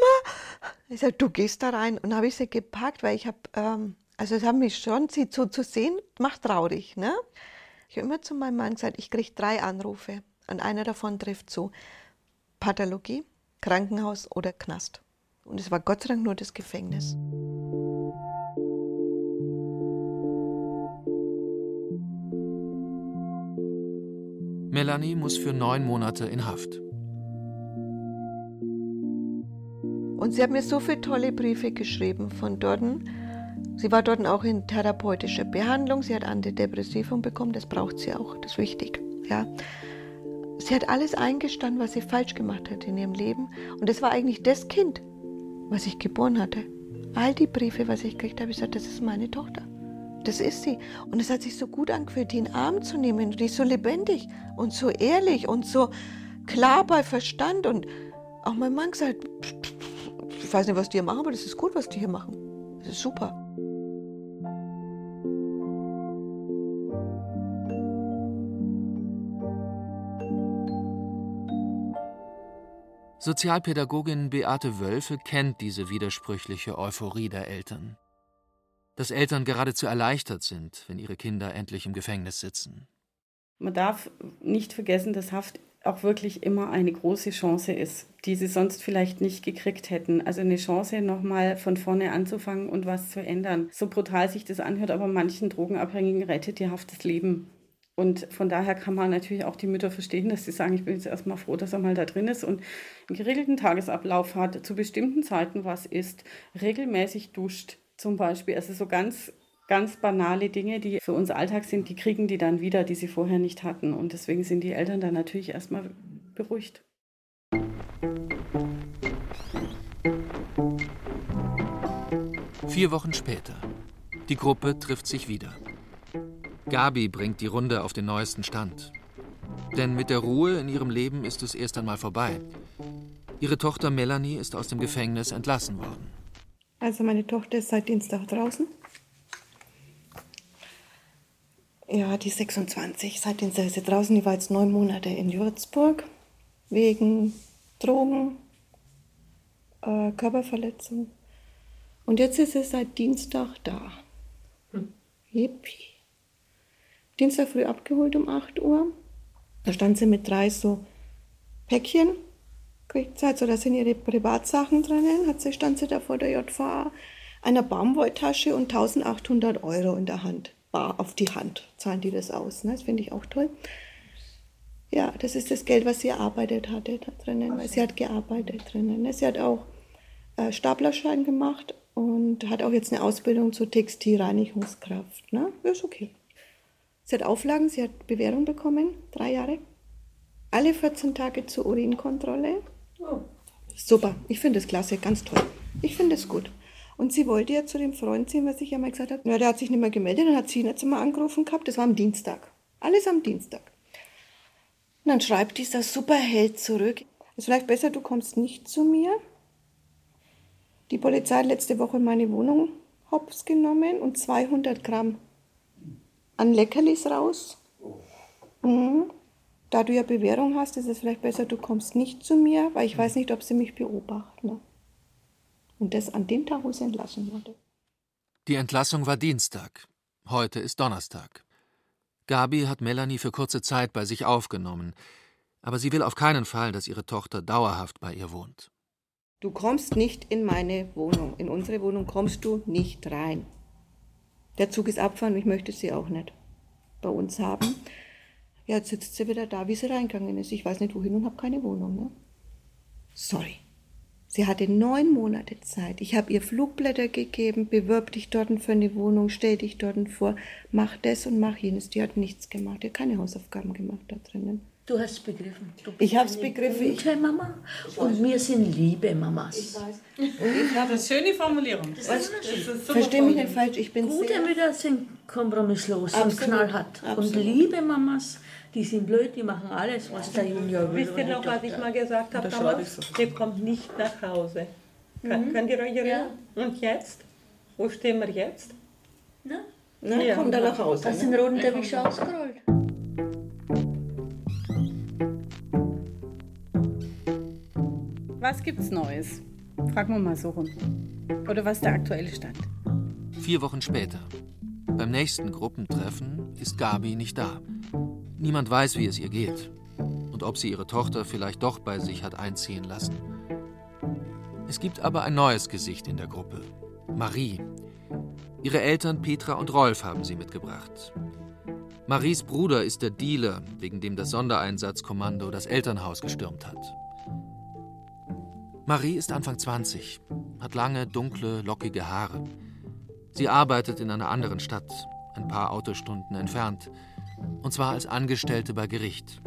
Ich sage, du gehst da rein. Und habe ich sie gepackt, weil ich habe, ähm, also es hat mich schon, sie so zu sehen, macht traurig. Ne? Ich habe immer zu meinem Mann gesagt, ich kriege drei Anrufe. Und einer davon trifft zu. Pathologie, Krankenhaus oder Knast. Und es war Gott sei Dank nur das Gefängnis. Melanie muss für neun Monate in Haft. Und sie hat mir so viele tolle Briefe geschrieben von dort. Sie war dort auch in therapeutischer Behandlung. Sie hat Antidepressivum bekommen. Das braucht sie auch. Das ist wichtig. Ja. Sie hat alles eingestanden, was sie falsch gemacht hat in ihrem Leben. Und das war eigentlich das Kind, was ich geboren hatte. All die Briefe, was ich gekriegt habe, ich gesagt, das ist meine Tochter. Das ist sie. Und es hat sich so gut angefühlt, die in den Arm zu nehmen. Die ist so lebendig und so ehrlich und so klar bei Verstand. Und auch mein Mann gesagt, ich weiß nicht, was die hier machen, aber das ist gut, was die hier machen. Das ist super. Sozialpädagogin Beate Wölfe kennt diese widersprüchliche Euphorie der Eltern dass Eltern geradezu erleichtert sind, wenn ihre Kinder endlich im Gefängnis sitzen. Man darf nicht vergessen, dass Haft auch wirklich immer eine große Chance ist, die sie sonst vielleicht nicht gekriegt hätten. Also eine Chance, nochmal von vorne anzufangen und was zu ändern. So brutal sich das anhört, aber manchen Drogenabhängigen rettet die Haft das Leben. Und von daher kann man natürlich auch die Mütter verstehen, dass sie sagen, ich bin jetzt erstmal froh, dass er mal da drin ist und einen geregelten Tagesablauf hat, zu bestimmten Zeiten was isst, regelmäßig duscht zum Beispiel. Also so ganz, ganz banale Dinge, die für uns Alltag sind, die kriegen die dann wieder, die sie vorher nicht hatten. Und deswegen sind die Eltern dann natürlich erstmal beruhigt. Vier Wochen später. Die Gruppe trifft sich wieder. Gabi bringt die Runde auf den neuesten Stand. Denn mit der Ruhe in ihrem Leben ist es erst einmal vorbei. Ihre Tochter Melanie ist aus dem Gefängnis entlassen worden. Also meine Tochter ist seit Dienstag draußen. Ja, die ist 26. Seit Dienstag ist sie draußen. Die war jetzt neun Monate in Würzburg wegen Drogen, äh, Körperverletzung. Und jetzt ist sie seit Dienstag da. Hm. Yippie. Dienstag früh abgeholt um 8 Uhr. Da stand sie mit drei so Päckchen, kriegt so, da sind ihre Privatsachen drinnen, hat sie, stand sie da vor der JVA, einer Baumwolltasche und 1800 Euro in der Hand, bar auf die Hand, zahlen die das aus. Ne? Das finde ich auch toll. Ja, das ist das Geld, was sie erarbeitet hatte da drinnen, weil sie hat gearbeitet drinnen. Ne? Sie hat auch äh, Staplerschein gemacht und hat auch jetzt eine Ausbildung zur Textilreinigungskraft. Ne? Ist okay. Sie hat Auflagen, sie hat Bewährung bekommen, drei Jahre. Alle 14 Tage zur Urinkontrolle. Oh. Super, ich finde es klasse, ganz toll. Ich finde es gut. Und sie wollte ja zu dem Freund ziehen, was ich ja mal gesagt habe. Ja, der hat sich nicht mehr gemeldet, dann hat sie ihn jetzt mal angerufen gehabt. Das war am Dienstag. Alles am Dienstag. Und dann schreibt dieser Superheld zurück. Es ist vielleicht besser, du kommst nicht zu mir. Die Polizei hat letzte Woche meine Wohnung hops genommen und 200 Gramm an Leckerlis raus. Mhm. Da du ja Bewährung hast, ist es vielleicht besser, du kommst nicht zu mir, weil ich weiß nicht, ob sie mich beobachten. Und das an dem Tag, wo sie entlassen wurde. Die Entlassung war Dienstag. Heute ist Donnerstag. Gabi hat Melanie für kurze Zeit bei sich aufgenommen, aber sie will auf keinen Fall, dass ihre Tochter dauerhaft bei ihr wohnt. Du kommst nicht in meine Wohnung. In unsere Wohnung kommst du nicht rein. Der Zug ist abgefahren, ich möchte sie auch nicht bei uns haben. Ja, jetzt sitzt sie wieder da, wie sie reingegangen ist. Ich weiß nicht wohin und habe keine Wohnung. Ne? Sorry. Sie hatte neun Monate Zeit. Ich habe ihr Flugblätter gegeben, bewirb dich dort für eine Wohnung, stell dich dort vor, mach das und mach jenes. Die hat nichts gemacht, die hat keine Hausaufgaben gemacht da drinnen. Du hast es begriffen. ich habe es begriffen. Gute Mama und wir sind liebe Mamas. Ich weiß. Das ist eine schöne Formulierung. Was? Verstehe mich nicht falsch, ich bin Gute Mütter sind kompromisslos Absolut. und knallhart. Absolut. Und liebe Mamas, die sind blöd, die machen alles, was der Junior will. Wisst ihr noch, was ich mal gesagt habe damals? Der kommt nicht nach Hause. Mhm. Könnt ihr euch erinnern? Ja. Und jetzt? Wo stehen wir jetzt? Na? Na, ja. kommt er nach Hause. Hast du den roten Teppich ausgerollt? Was gibt's Neues? Fragen wir mal so rum. Oder was der aktuelle Stand? Vier Wochen später. Beim nächsten Gruppentreffen ist Gabi nicht da. Niemand weiß, wie es ihr geht und ob sie ihre Tochter vielleicht doch bei sich hat einziehen lassen. Es gibt aber ein neues Gesicht in der Gruppe. Marie. Ihre Eltern Petra und Rolf haben sie mitgebracht. Maries Bruder ist der Dealer, wegen dem das Sondereinsatzkommando das Elternhaus gestürmt hat. Marie ist Anfang 20, hat lange, dunkle, lockige Haare. Sie arbeitet in einer anderen Stadt, ein paar Autostunden entfernt. Und zwar als Angestellte bei Gericht.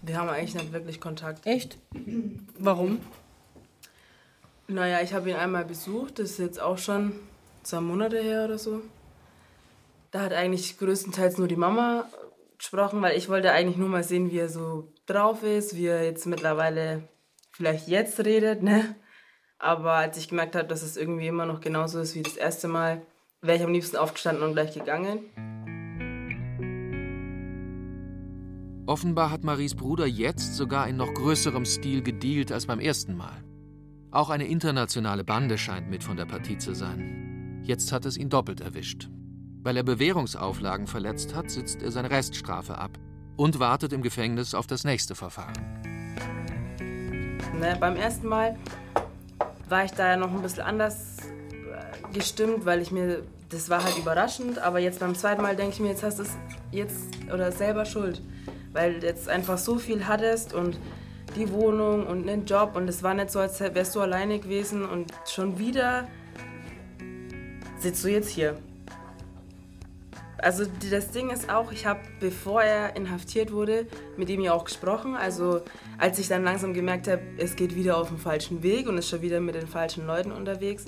Wir haben eigentlich nicht wirklich Kontakt. Echt? Warum? Naja, ich habe ihn einmal besucht, das ist jetzt auch schon zwei Monate her oder so. Da hat eigentlich größtenteils nur die Mama gesprochen, weil ich wollte eigentlich nur mal sehen, wie er so drauf ist, wie er jetzt mittlerweile vielleicht jetzt redet, ne? Aber als ich gemerkt habe, dass es irgendwie immer noch genauso ist wie das erste Mal, wäre ich am liebsten aufgestanden und gleich gegangen. Offenbar hat Maries Bruder jetzt sogar in noch größerem Stil gedealt als beim ersten Mal. Auch eine internationale Bande scheint mit von der Partie zu sein. Jetzt hat es ihn doppelt erwischt. Weil er Bewährungsauflagen verletzt hat, sitzt er seine Reststrafe ab und wartet im Gefängnis auf das nächste Verfahren. Ne? Beim ersten Mal war ich da ja noch ein bisschen anders äh, gestimmt, weil ich mir das war halt überraschend, aber jetzt beim zweiten Mal denke ich mir, jetzt hast du es jetzt oder selber schuld, weil du jetzt einfach so viel hattest und die Wohnung und einen Job und es war nicht so, als wärst du alleine gewesen und schon wieder sitzt du jetzt hier. Also das Ding ist auch, ich habe, bevor er inhaftiert wurde, mit ihm ja auch gesprochen. Also als ich dann langsam gemerkt habe, es geht wieder auf den falschen Weg und ist schon wieder mit den falschen Leuten unterwegs.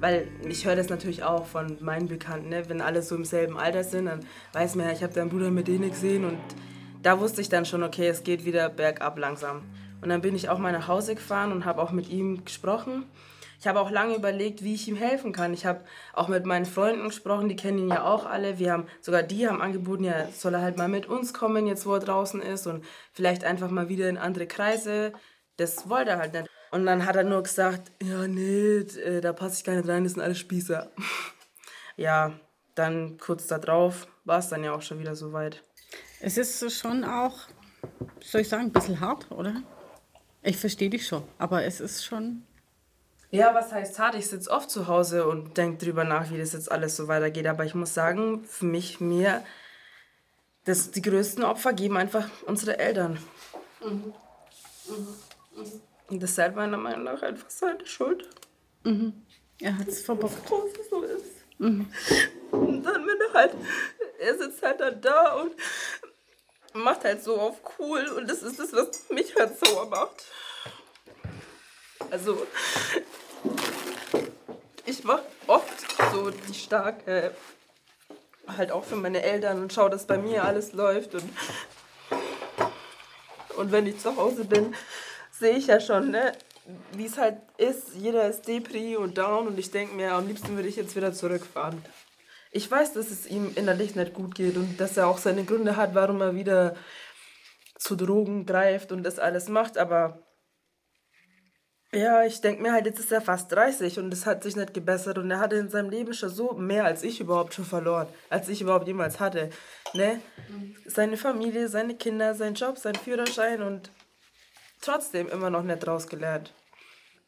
Weil ich höre das natürlich auch von meinen Bekannten, ne? wenn alle so im selben Alter sind, dann weiß man ja, ich habe deinen Bruder mit denen gesehen und da wusste ich dann schon, okay, es geht wieder bergab langsam. Und dann bin ich auch mal nach Hause gefahren und habe auch mit ihm gesprochen. Ich habe auch lange überlegt, wie ich ihm helfen kann. Ich habe auch mit meinen Freunden gesprochen, die kennen ihn ja auch alle. Wir haben sogar die haben angeboten, ja, soll er halt mal mit uns kommen, jetzt wo er draußen ist und vielleicht einfach mal wieder in andere Kreise. Das wollte er halt nicht. Und dann hat er nur gesagt, ja, nee, äh, da passe ich gar nicht rein, das sind alle Spießer. ja, dann kurz darauf war es dann ja auch schon wieder soweit. Es ist schon auch, soll ich sagen, ein bisschen hart, oder? Ich verstehe dich schon, aber es ist schon ja, was heißt hart? Ich sitze oft zu Hause und denke drüber nach, wie das jetzt alles so weitergeht. Aber ich muss sagen, für mich, mir, das, die größten Opfer geben einfach unsere Eltern. Mhm. Mhm. Mhm. Und das ist halt meiner Meinung nach einfach seine Schuld. Mhm. Er hat es verbockt. Dass es so ist. Mhm. Und dann, wenn er halt, er sitzt halt dann da und macht halt so auf cool und das ist das, was mich halt sauer macht. Also, ich mache oft so die starke, halt auch für meine Eltern und schaue, dass bei mir alles läuft. Und, und wenn ich zu Hause bin, sehe ich ja schon, ne, wie es halt ist. Jeder ist Depri und down und ich denke mir, am liebsten würde ich jetzt wieder zurückfahren. Ich weiß, dass es ihm innerlich nicht gut geht und dass er auch seine Gründe hat, warum er wieder zu Drogen greift und das alles macht, aber ja, ich denke mir halt, jetzt ist er fast 30 und es hat sich nicht gebessert und er hatte in seinem Leben schon so mehr als ich überhaupt schon verloren, als ich überhaupt jemals hatte. Ne? Mhm. Seine Familie, seine Kinder, sein Job, sein Führerschein und trotzdem immer noch nicht rausgelernt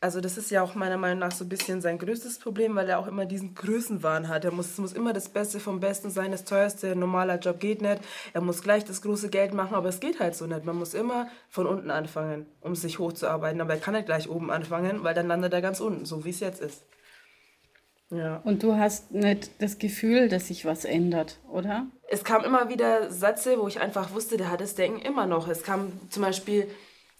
also das ist ja auch meiner Meinung nach so ein bisschen sein größtes Problem, weil er auch immer diesen Größenwahn hat. Er muss, es muss immer das Beste vom Besten sein, das teuerste, ein normaler Job geht nicht. Er muss gleich das große Geld machen, aber es geht halt so nicht. Man muss immer von unten anfangen, um sich hochzuarbeiten. Aber er kann nicht gleich oben anfangen, weil dann landet er ganz unten, so wie es jetzt ist. Ja. Und du hast nicht das Gefühl, dass sich was ändert, oder? Es kam immer wieder Sätze, wo ich einfach wusste, der hat das Denken immer noch. Es kam zum Beispiel,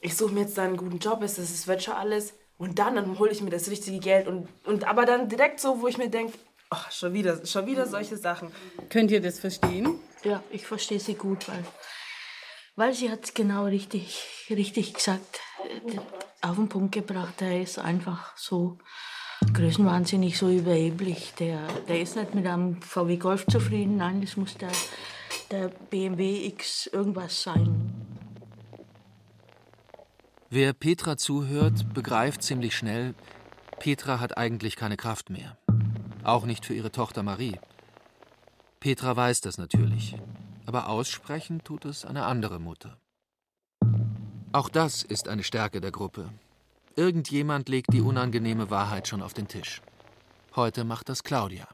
ich suche mir jetzt einen guten Job, es, es wird schon alles. Und dann, dann hole ich mir das richtige Geld. Und, und aber dann direkt so, wo ich mir denke, ach, schon wieder, schon wieder solche Sachen. Könnt ihr das verstehen? Ja, ich verstehe sie gut, weil, weil sie hat genau richtig, richtig gesagt, äh, auf den Punkt gebracht. Er ist einfach so größenwahnsinnig, so überheblich. Der, der ist nicht mit einem VW Golf zufrieden. Nein, das muss der, der BMW X irgendwas sein. Wer Petra zuhört, begreift ziemlich schnell, Petra hat eigentlich keine Kraft mehr. Auch nicht für ihre Tochter Marie. Petra weiß das natürlich, aber aussprechen tut es eine andere Mutter. Auch das ist eine Stärke der Gruppe. Irgendjemand legt die unangenehme Wahrheit schon auf den Tisch. Heute macht das Claudia.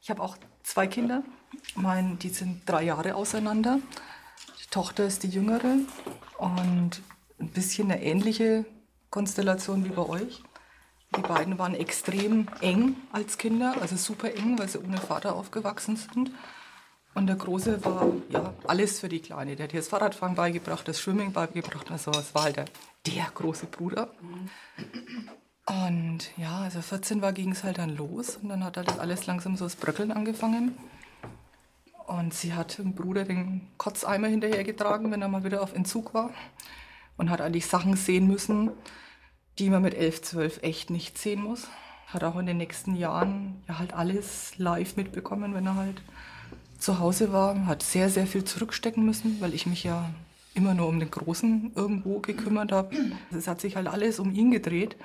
Ich habe auch zwei Kinder. Mein, die sind drei Jahre auseinander. Die Tochter ist die jüngere und ein bisschen eine ähnliche Konstellation wie bei euch. Die beiden waren extrem eng als Kinder, also super eng, weil sie ohne Vater aufgewachsen sind. Und der Große war ja alles für die Kleine. Der hat ihr das Fahrradfahren beigebracht, das Schwimmen beigebracht. Also es war halt der, der große Bruder. Und ja, als er 14 war, ging es halt dann los. Und dann hat halt das alles langsam so das Bröckeln angefangen. Und sie hat dem Bruder den Kotzeimer hinterhergetragen, wenn er mal wieder auf Entzug war und hat eigentlich Sachen sehen müssen, die man mit 11, 12 echt nicht sehen muss. Hat auch in den nächsten Jahren ja halt alles live mitbekommen, wenn er halt zu Hause war. Hat sehr, sehr viel zurückstecken müssen, weil ich mich ja immer nur um den Großen irgendwo gekümmert habe. Es hat sich halt alles um ihn gedreht.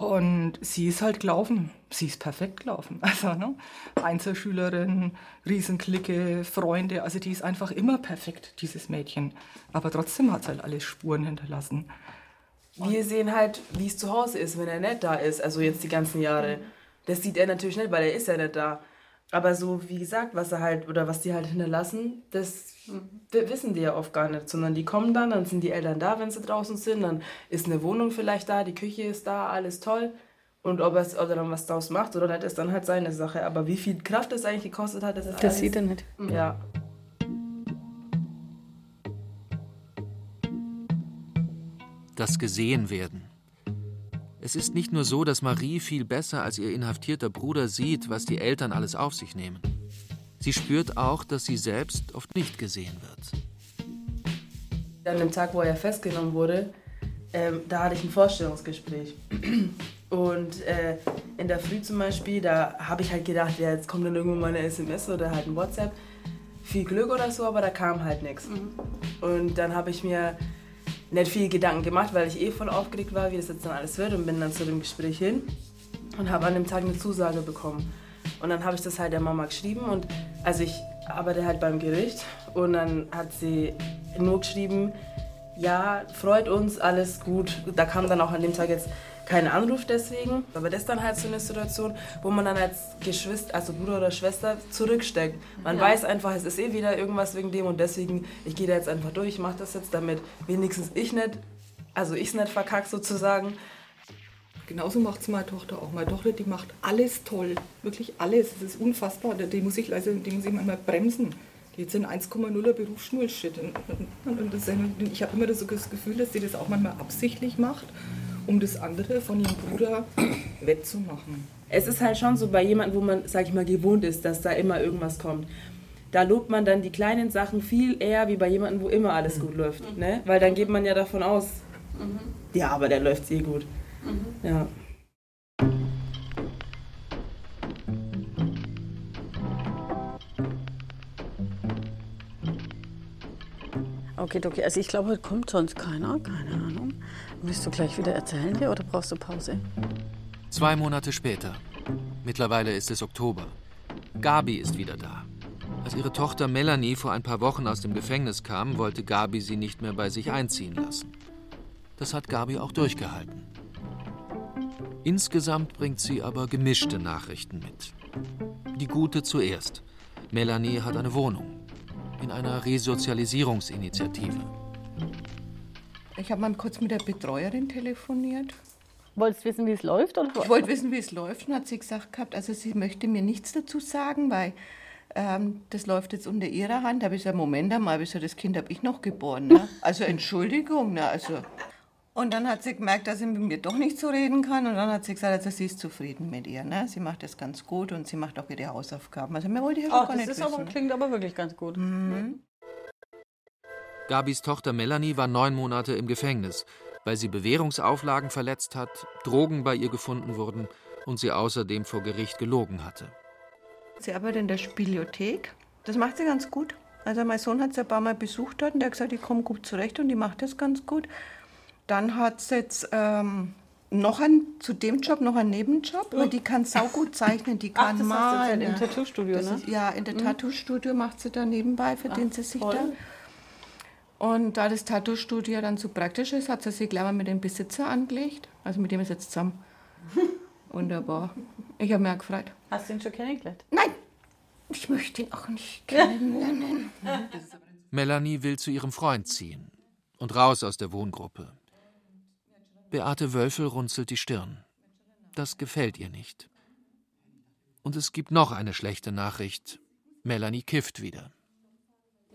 Und sie ist halt gelaufen. Sie ist perfekt gelaufen. Also, ne? Einzelschülerin, Riesenklicke, Freunde. Also, die ist einfach immer perfekt, dieses Mädchen. Aber trotzdem hat es halt alles Spuren hinterlassen. Wir sehen halt, wie es zu Hause ist, wenn er nicht da ist. Also, jetzt die ganzen Jahre. Das sieht er natürlich nicht, weil er ist ja nicht da. Aber so, wie gesagt, was er halt, oder was die halt hinterlassen, das mhm. wissen die ja oft gar nicht, sondern die kommen dann, dann sind die Eltern da, wenn sie draußen sind, dann ist eine Wohnung vielleicht da, die Küche ist da, alles toll. Und ob er oder dann was daraus macht oder nicht, ist dann halt seine Sache. Aber wie viel Kraft das eigentlich gekostet hat, das ist Das sieht er nicht. Ja. Das Gesehenwerden. Es ist nicht nur so, dass Marie viel besser als ihr inhaftierter Bruder sieht, was die Eltern alles auf sich nehmen. Sie spürt auch, dass sie selbst oft nicht gesehen wird. An dem Tag, wo er festgenommen wurde, ähm, da hatte ich ein Vorstellungsgespräch. Und äh, in der Früh zum Beispiel, da habe ich halt gedacht, ja, jetzt kommt dann irgendwann mal eine SMS oder halt ein WhatsApp. Viel Glück oder so, aber da kam halt nichts. Mhm. Und dann habe ich mir nicht viel Gedanken gemacht, weil ich eh voll aufgeregt war, wie das jetzt dann alles wird und bin dann zu dem Gespräch hin und habe an dem Tag eine Zusage bekommen. Und dann habe ich das halt der Mama geschrieben und also ich arbeite halt beim Gericht und dann hat sie nur geschrieben, ja, freut uns, alles gut. Da kam dann auch an dem Tag jetzt kein Anruf deswegen. Aber das ist dann halt so eine Situation, wo man dann als Geschwister, also Bruder oder Schwester zurücksteckt. Man ja. weiß einfach, es ist eh wieder irgendwas wegen dem und deswegen, ich gehe da jetzt einfach durch, ich mache das jetzt, damit wenigstens ich nicht, also ich es nicht verkack sozusagen. Genauso macht es meine Tochter auch. Meine Tochter, die macht alles toll. Wirklich alles. Es ist unfassbar. Die muss ich, leise, die muss ich manchmal bremsen. Die in 1,0er Berufsschulshit. Und, und, und, und ich habe immer das, das Gefühl, dass sie das auch manchmal absichtlich macht um das andere von ihrem Bruder wettzumachen. Es ist halt schon so bei jemandem, wo man, sag ich mal, gewohnt ist, dass da immer irgendwas kommt. Da lobt man dann die kleinen Sachen viel eher wie bei jemandem, wo immer alles mhm. gut läuft. Ne? Weil dann geht man ja davon aus, mhm. ja, aber der läuft eh gut. Mhm. Ja. Okay, okay. Also ich glaube, heute kommt sonst keiner. Keine Ahnung. Willst du gleich wieder erzählen dir oder brauchst du Pause? Zwei Monate später. Mittlerweile ist es Oktober. Gabi ist wieder da. Als ihre Tochter Melanie vor ein paar Wochen aus dem Gefängnis kam, wollte Gabi sie nicht mehr bei sich einziehen lassen. Das hat Gabi auch durchgehalten. Insgesamt bringt sie aber gemischte Nachrichten mit. Die gute zuerst. Melanie hat eine Wohnung in einer Resozialisierungsinitiative. Ich habe mal kurz mit der Betreuerin telefoniert. Wolltest du wissen, wie es läuft? Oder? Ich wollte wissen, wie es läuft und hat sie gesagt gehabt, also sie möchte mir nichts dazu sagen, weil ähm, das läuft jetzt unter ihrer Hand. Da habe ich gesagt, Moment einmal, das Kind habe ich noch geboren. Ne? Also Entschuldigung, ne? also und dann hat sie gemerkt, dass sie mit mir doch nicht so reden kann. Und dann hat sie gesagt, also sie ist zufrieden mit ihr. Ne? Sie macht das ganz gut und sie macht auch ihre Hausaufgaben. Also mir wollte ich ja gar nicht wissen. Aber, klingt aber wirklich ganz gut. Mhm. Gabis Tochter Melanie war neun Monate im Gefängnis, weil sie Bewährungsauflagen verletzt hat, Drogen bei ihr gefunden wurden und sie außerdem vor Gericht gelogen hatte. Sie arbeitet in der Spielothek. Das macht sie ganz gut. Also mein Sohn hat sie ein paar Mal besucht dort und der hat gesagt, ich komme gut zurecht und die macht das ganz gut. Dann hat sie jetzt ähm, noch ein, zu dem Job noch einen Nebenjob, weil die kann saugut zeichnen, die kann Ach, das malen. Im Tattoo-Studio, ne? Ist, ja, in der mhm. Tattoo-Studio macht sie da nebenbei, verdient Ach, sie sich toll. da. Und da das Tattoo-Studio dann so praktisch ist, hat sie sich gleich mal mit dem Besitzer angelegt. Also mit dem ist jetzt zusammen. Wunderbar. Ich habe mich auch gefreut. Hast du ihn schon kennengelernt? Nein, ich möchte ihn auch nicht kennenlernen. Melanie will zu ihrem Freund ziehen und raus aus der Wohngruppe. Beate Wölfel runzelt die Stirn. Das gefällt ihr nicht. Und es gibt noch eine schlechte Nachricht. Melanie kifft wieder.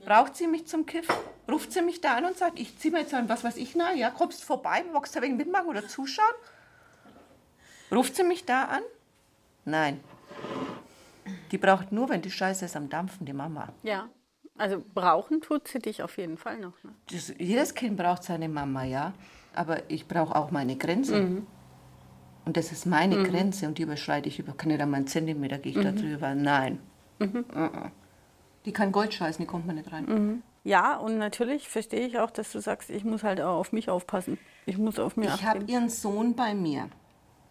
Braucht sie mich zum Kiffen? Ruft sie mich da an und sagt, ich zieh mir jetzt an, was weiß ich, na, ja, kommst vorbei, magst du wegen mitmachen oder zuschauen? Ruft sie mich da an? Nein. Die braucht nur, wenn die Scheiße ist am Dampfen, die Mama. Ja. Also brauchen tut sie dich auf jeden Fall noch. Ne? Das, jedes Kind braucht seine Mama, ja aber ich brauche auch meine Grenze. Mhm. Und das ist meine mhm. Grenze und die überschreite ich über nicht einmal einen Zentimeter, gehe ich mhm. da drüber. Nein. Mhm. Die kann Gold scheißen, die kommt man nicht rein. Mhm. Ja, und natürlich verstehe ich auch, dass du sagst, ich muss halt auch auf mich aufpassen. Ich muss auf mir Ich habe ihren Sohn bei mir.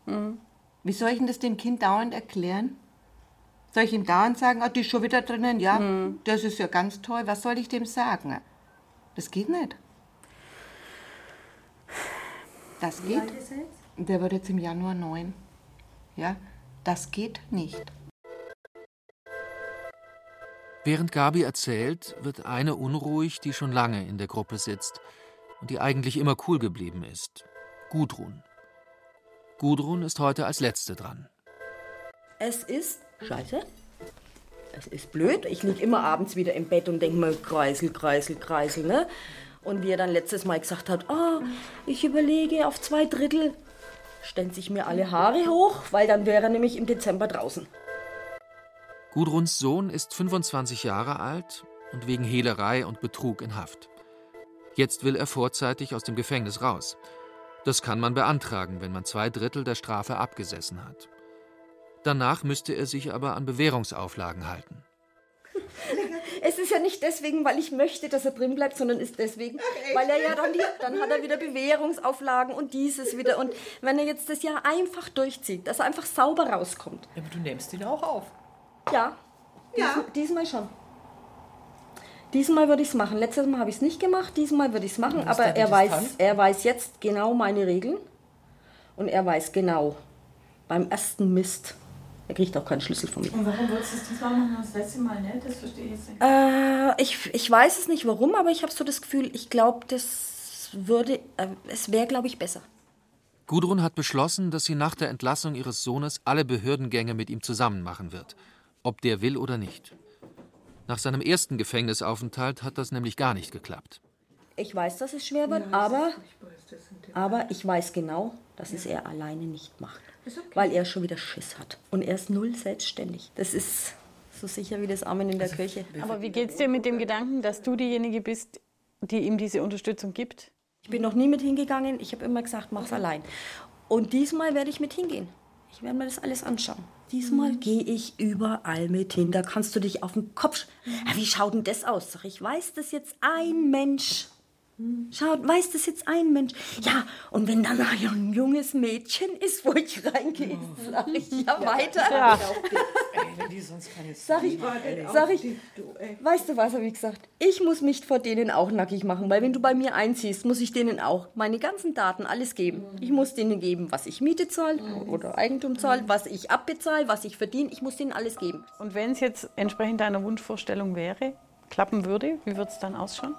Mhm. Wie soll ich denn das dem Kind dauernd erklären? Soll ich ihm dauernd sagen, oh, die ist schon wieder drinnen? Ja, mhm. das ist ja ganz toll. Was soll ich dem sagen? Das geht nicht. Das geht. Der wird jetzt im Januar neun. Ja? Das geht nicht. Während Gabi erzählt, wird eine unruhig, die schon lange in der Gruppe sitzt und die eigentlich immer cool geblieben ist. Gudrun. Gudrun ist heute als Letzte dran. Es ist scheiße. Es ist blöd. Ich liege immer abends wieder im Bett und denke mir, Kreisel, Kreisel, Kreisel, ne? Und wie er dann letztes Mal gesagt hat, oh, ich überlege auf zwei Drittel, stellen sich mir alle Haare hoch, weil dann wäre er nämlich im Dezember draußen. Gudruns Sohn ist 25 Jahre alt und wegen Hehlerei und Betrug in Haft. Jetzt will er vorzeitig aus dem Gefängnis raus. Das kann man beantragen, wenn man zwei Drittel der Strafe abgesessen hat. Danach müsste er sich aber an Bewährungsauflagen halten. Es ist ja nicht deswegen, weil ich möchte, dass er drin bleibt, sondern ist deswegen, weil er ja dann, die, dann hat er wieder Bewährungsauflagen und dieses wieder. Und wenn er jetzt das Jahr einfach durchzieht, dass er einfach sauber rauskommt. Ja, aber du nimmst ihn auch auf. Ja, Ja. Dies, diesmal schon. Diesmal würde ich es machen. Letztes Mal habe ich es nicht gemacht, diesmal würde ich es machen. Aber er weiß, er weiß jetzt genau meine Regeln. Und er weiß genau, beim ersten Mist, er kriegt auch keinen Schlüssel von mir. Und warum wolltest du es diesmal machen und das letzte Mal nicht? Das verstehe ich jetzt nicht. Äh, ich, ich weiß es nicht warum, aber ich habe so das Gefühl, ich glaube, das würde, äh, es wäre, glaube ich, besser. Gudrun hat beschlossen, dass sie nach der Entlassung ihres Sohnes alle Behördengänge mit ihm zusammen machen wird, ob der will oder nicht. Nach seinem ersten Gefängnisaufenthalt hat das nämlich gar nicht geklappt. Ich weiß, dass es schwer wird, aber, aber ich weiß genau, dass es er alleine nicht macht. Weil er schon wieder Schiss hat. Und er ist null selbstständig. Das ist so sicher wie das Amen in der Kirche. Aber wie geht es dir mit dem Gedanken, dass du diejenige bist, die ihm diese Unterstützung gibt? Ich bin noch nie mit hingegangen. Ich habe immer gesagt, mach's allein. Und diesmal werde ich mit hingehen. Ich werde mir das alles anschauen. Diesmal gehe ich überall mit hin. Da kannst du dich auf den Kopf. Ja, wie schaut denn das aus? Sag ich, weiß das jetzt ein Mensch? Schaut, weiß das jetzt ein Mensch? Ja, und wenn dann ein junges Mädchen ist, wo ich reingehe, sag ich ja weiter. Ja. Ey, die sonst keine Sag ich, sag ich, Du, weißt du was, habe ich gesagt? Ich muss mich vor denen auch nackig machen, weil wenn du bei mir einziehst, muss ich denen auch meine ganzen Daten, alles geben. Ich muss denen geben, was ich Miete zahle oder Eigentum zahle, was ich abbezahle, was ich verdiene. Ich muss denen alles geben. Und wenn es jetzt entsprechend deiner Wunschvorstellung wäre, klappen würde, wie würde es dann ausschauen?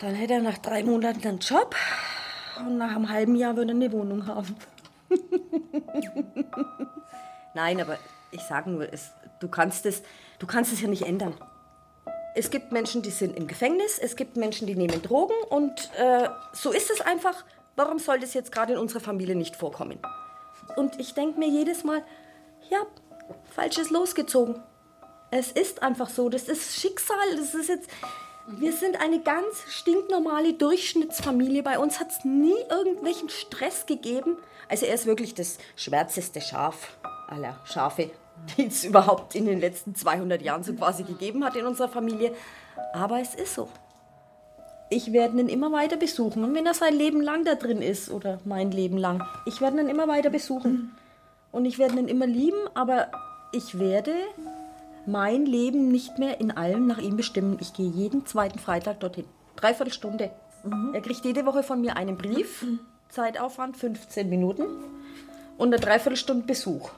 Dann hätte er nach drei Monaten einen Job und nach einem halben Jahr würde er eine Wohnung haben. Nein, aber ich sage nur, es, du, kannst es, du kannst es ja nicht ändern. Es gibt Menschen, die sind im Gefängnis, es gibt Menschen, die nehmen Drogen und äh, so ist es einfach. Warum soll das jetzt gerade in unserer Familie nicht vorkommen? Und ich denke mir jedes Mal, ja, falsches losgezogen. Es ist einfach so, das ist Schicksal, das ist jetzt... Wir sind eine ganz stinknormale Durchschnittsfamilie. Bei uns hat es nie irgendwelchen Stress gegeben. Also er ist wirklich das schwärzeste Schaf aller Schafe, die es überhaupt in den letzten 200 Jahren so quasi gegeben hat in unserer Familie. Aber es ist so. Ich werde ihn immer weiter besuchen. Und wenn er sein Leben lang da drin ist, oder mein Leben lang, ich werde ihn immer weiter besuchen. Und ich werde ihn immer lieben, aber ich werde mein Leben nicht mehr in allem nach ihm bestimmen. Ich gehe jeden zweiten Freitag dorthin. Dreiviertel Stunde. Er kriegt jede Woche von mir einen Brief. Zeitaufwand 15 Minuten. Und eine Dreiviertelstunde Besuch.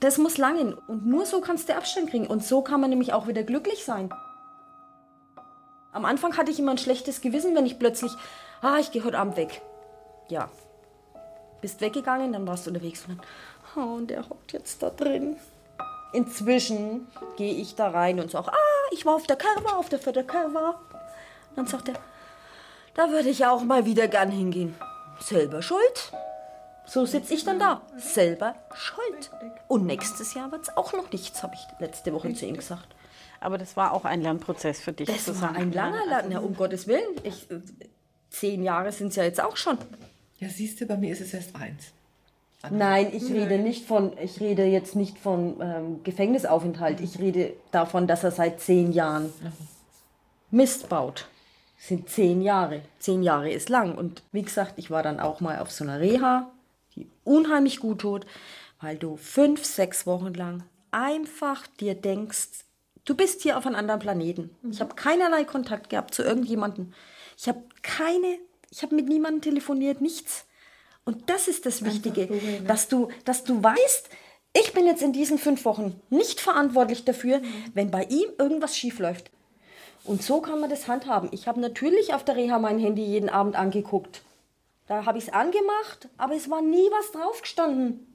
Das muss langen. Und nur so kannst du Abstand kriegen. Und so kann man nämlich auch wieder glücklich sein. Am Anfang hatte ich immer ein schlechtes Gewissen, wenn ich plötzlich, ah, ich gehe heute Abend weg. Ja. Bist weggegangen, dann warst du unterwegs und dann, oh, und der hockt jetzt da drin. Inzwischen gehe ich da rein und sage, ah, ich war auf der Kerwa, auf der Vierter Kerwa. Dann sagt er, da würde ich auch mal wieder gern hingehen. Selber schuld. So sitze ich dann da. Selber schuld. Und nächstes Jahr wird es auch noch nichts, habe ich letzte Woche zu ihm gesagt. Aber das war auch ein Lernprozess für dich. Das war ein langer Lern, ja, um Gottes Willen. Ich, äh, zehn Jahre sind es ja jetzt auch schon. Ja, siehst du, bei mir ist es erst eins. Nein, ich rede nicht von, ich rede jetzt nicht von ähm, Gefängnisaufenthalt. Ich rede davon, dass er seit zehn Jahren Mist baut. Das sind zehn Jahre. Zehn Jahre ist lang. Und wie gesagt, ich war dann auch mal auf so einer Reha, die unheimlich gut tut, weil du fünf, sechs Wochen lang einfach dir denkst, du bist hier auf einem anderen Planeten. Ich habe keinerlei Kontakt gehabt zu irgendjemandem. Ich habe keine, ich habe mit niemandem telefoniert, nichts. Und das ist das Wichtige, dass du, dass du weißt, Ich bin jetzt in diesen fünf Wochen nicht verantwortlich dafür, wenn bei ihm irgendwas schief läuft. Und so kann man das handhaben. Ich habe natürlich auf der Reha mein Handy jeden Abend angeguckt. Da habe ich es angemacht, aber es war nie was draufgestanden.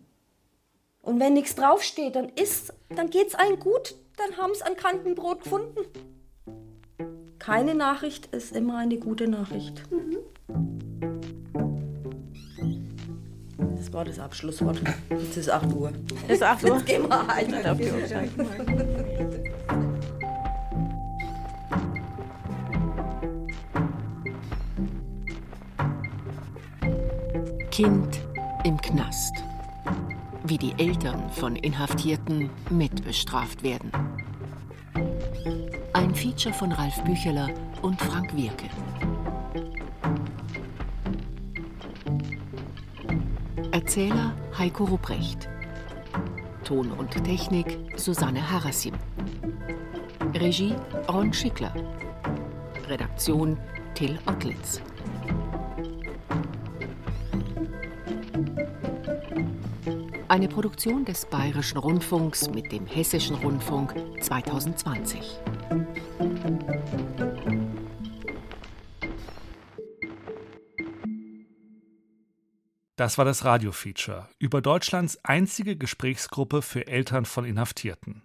Und wenn nichts draufsteht, dann ist, dann geht's allen gut, dann haben sie an Kantenbrot gefunden. Keine Nachricht ist immer eine gute Nachricht. Das war das Abschlusswort. Jetzt ist 8 Uhr. Es ist 8 Uhr. Jetzt gehen wir halt auf die Uhr. Kind im Knast. Wie die Eltern von Inhaftierten mitbestraft werden. Ein Feature von Ralf Bücheler und Frank Wirke. Erzähler Heiko Rupprecht. Ton und Technik Susanne Harassim. Regie Ron Schickler. Redaktion Till Ottlitz. Eine Produktion des Bayerischen Rundfunks mit dem Hessischen Rundfunk 2020. Das war das Radiofeature über Deutschlands einzige Gesprächsgruppe für Eltern von Inhaftierten.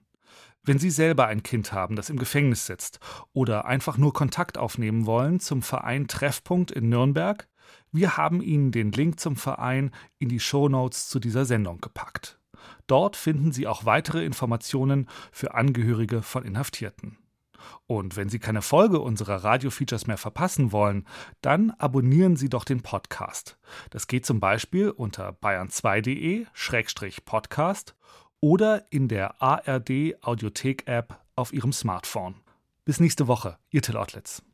Wenn Sie selber ein Kind haben, das im Gefängnis sitzt oder einfach nur Kontakt aufnehmen wollen zum Verein Treffpunkt in Nürnberg, wir haben Ihnen den Link zum Verein in die Shownotes zu dieser Sendung gepackt. Dort finden Sie auch weitere Informationen für Angehörige von Inhaftierten. Und wenn Sie keine Folge unserer Radio-Features mehr verpassen wollen, dann abonnieren Sie doch den Podcast. Das geht zum Beispiel unter bayern2.de-podcast oder in der ARD Audiothek-App auf Ihrem Smartphone. Bis nächste Woche, Ihr Till Ottlitz.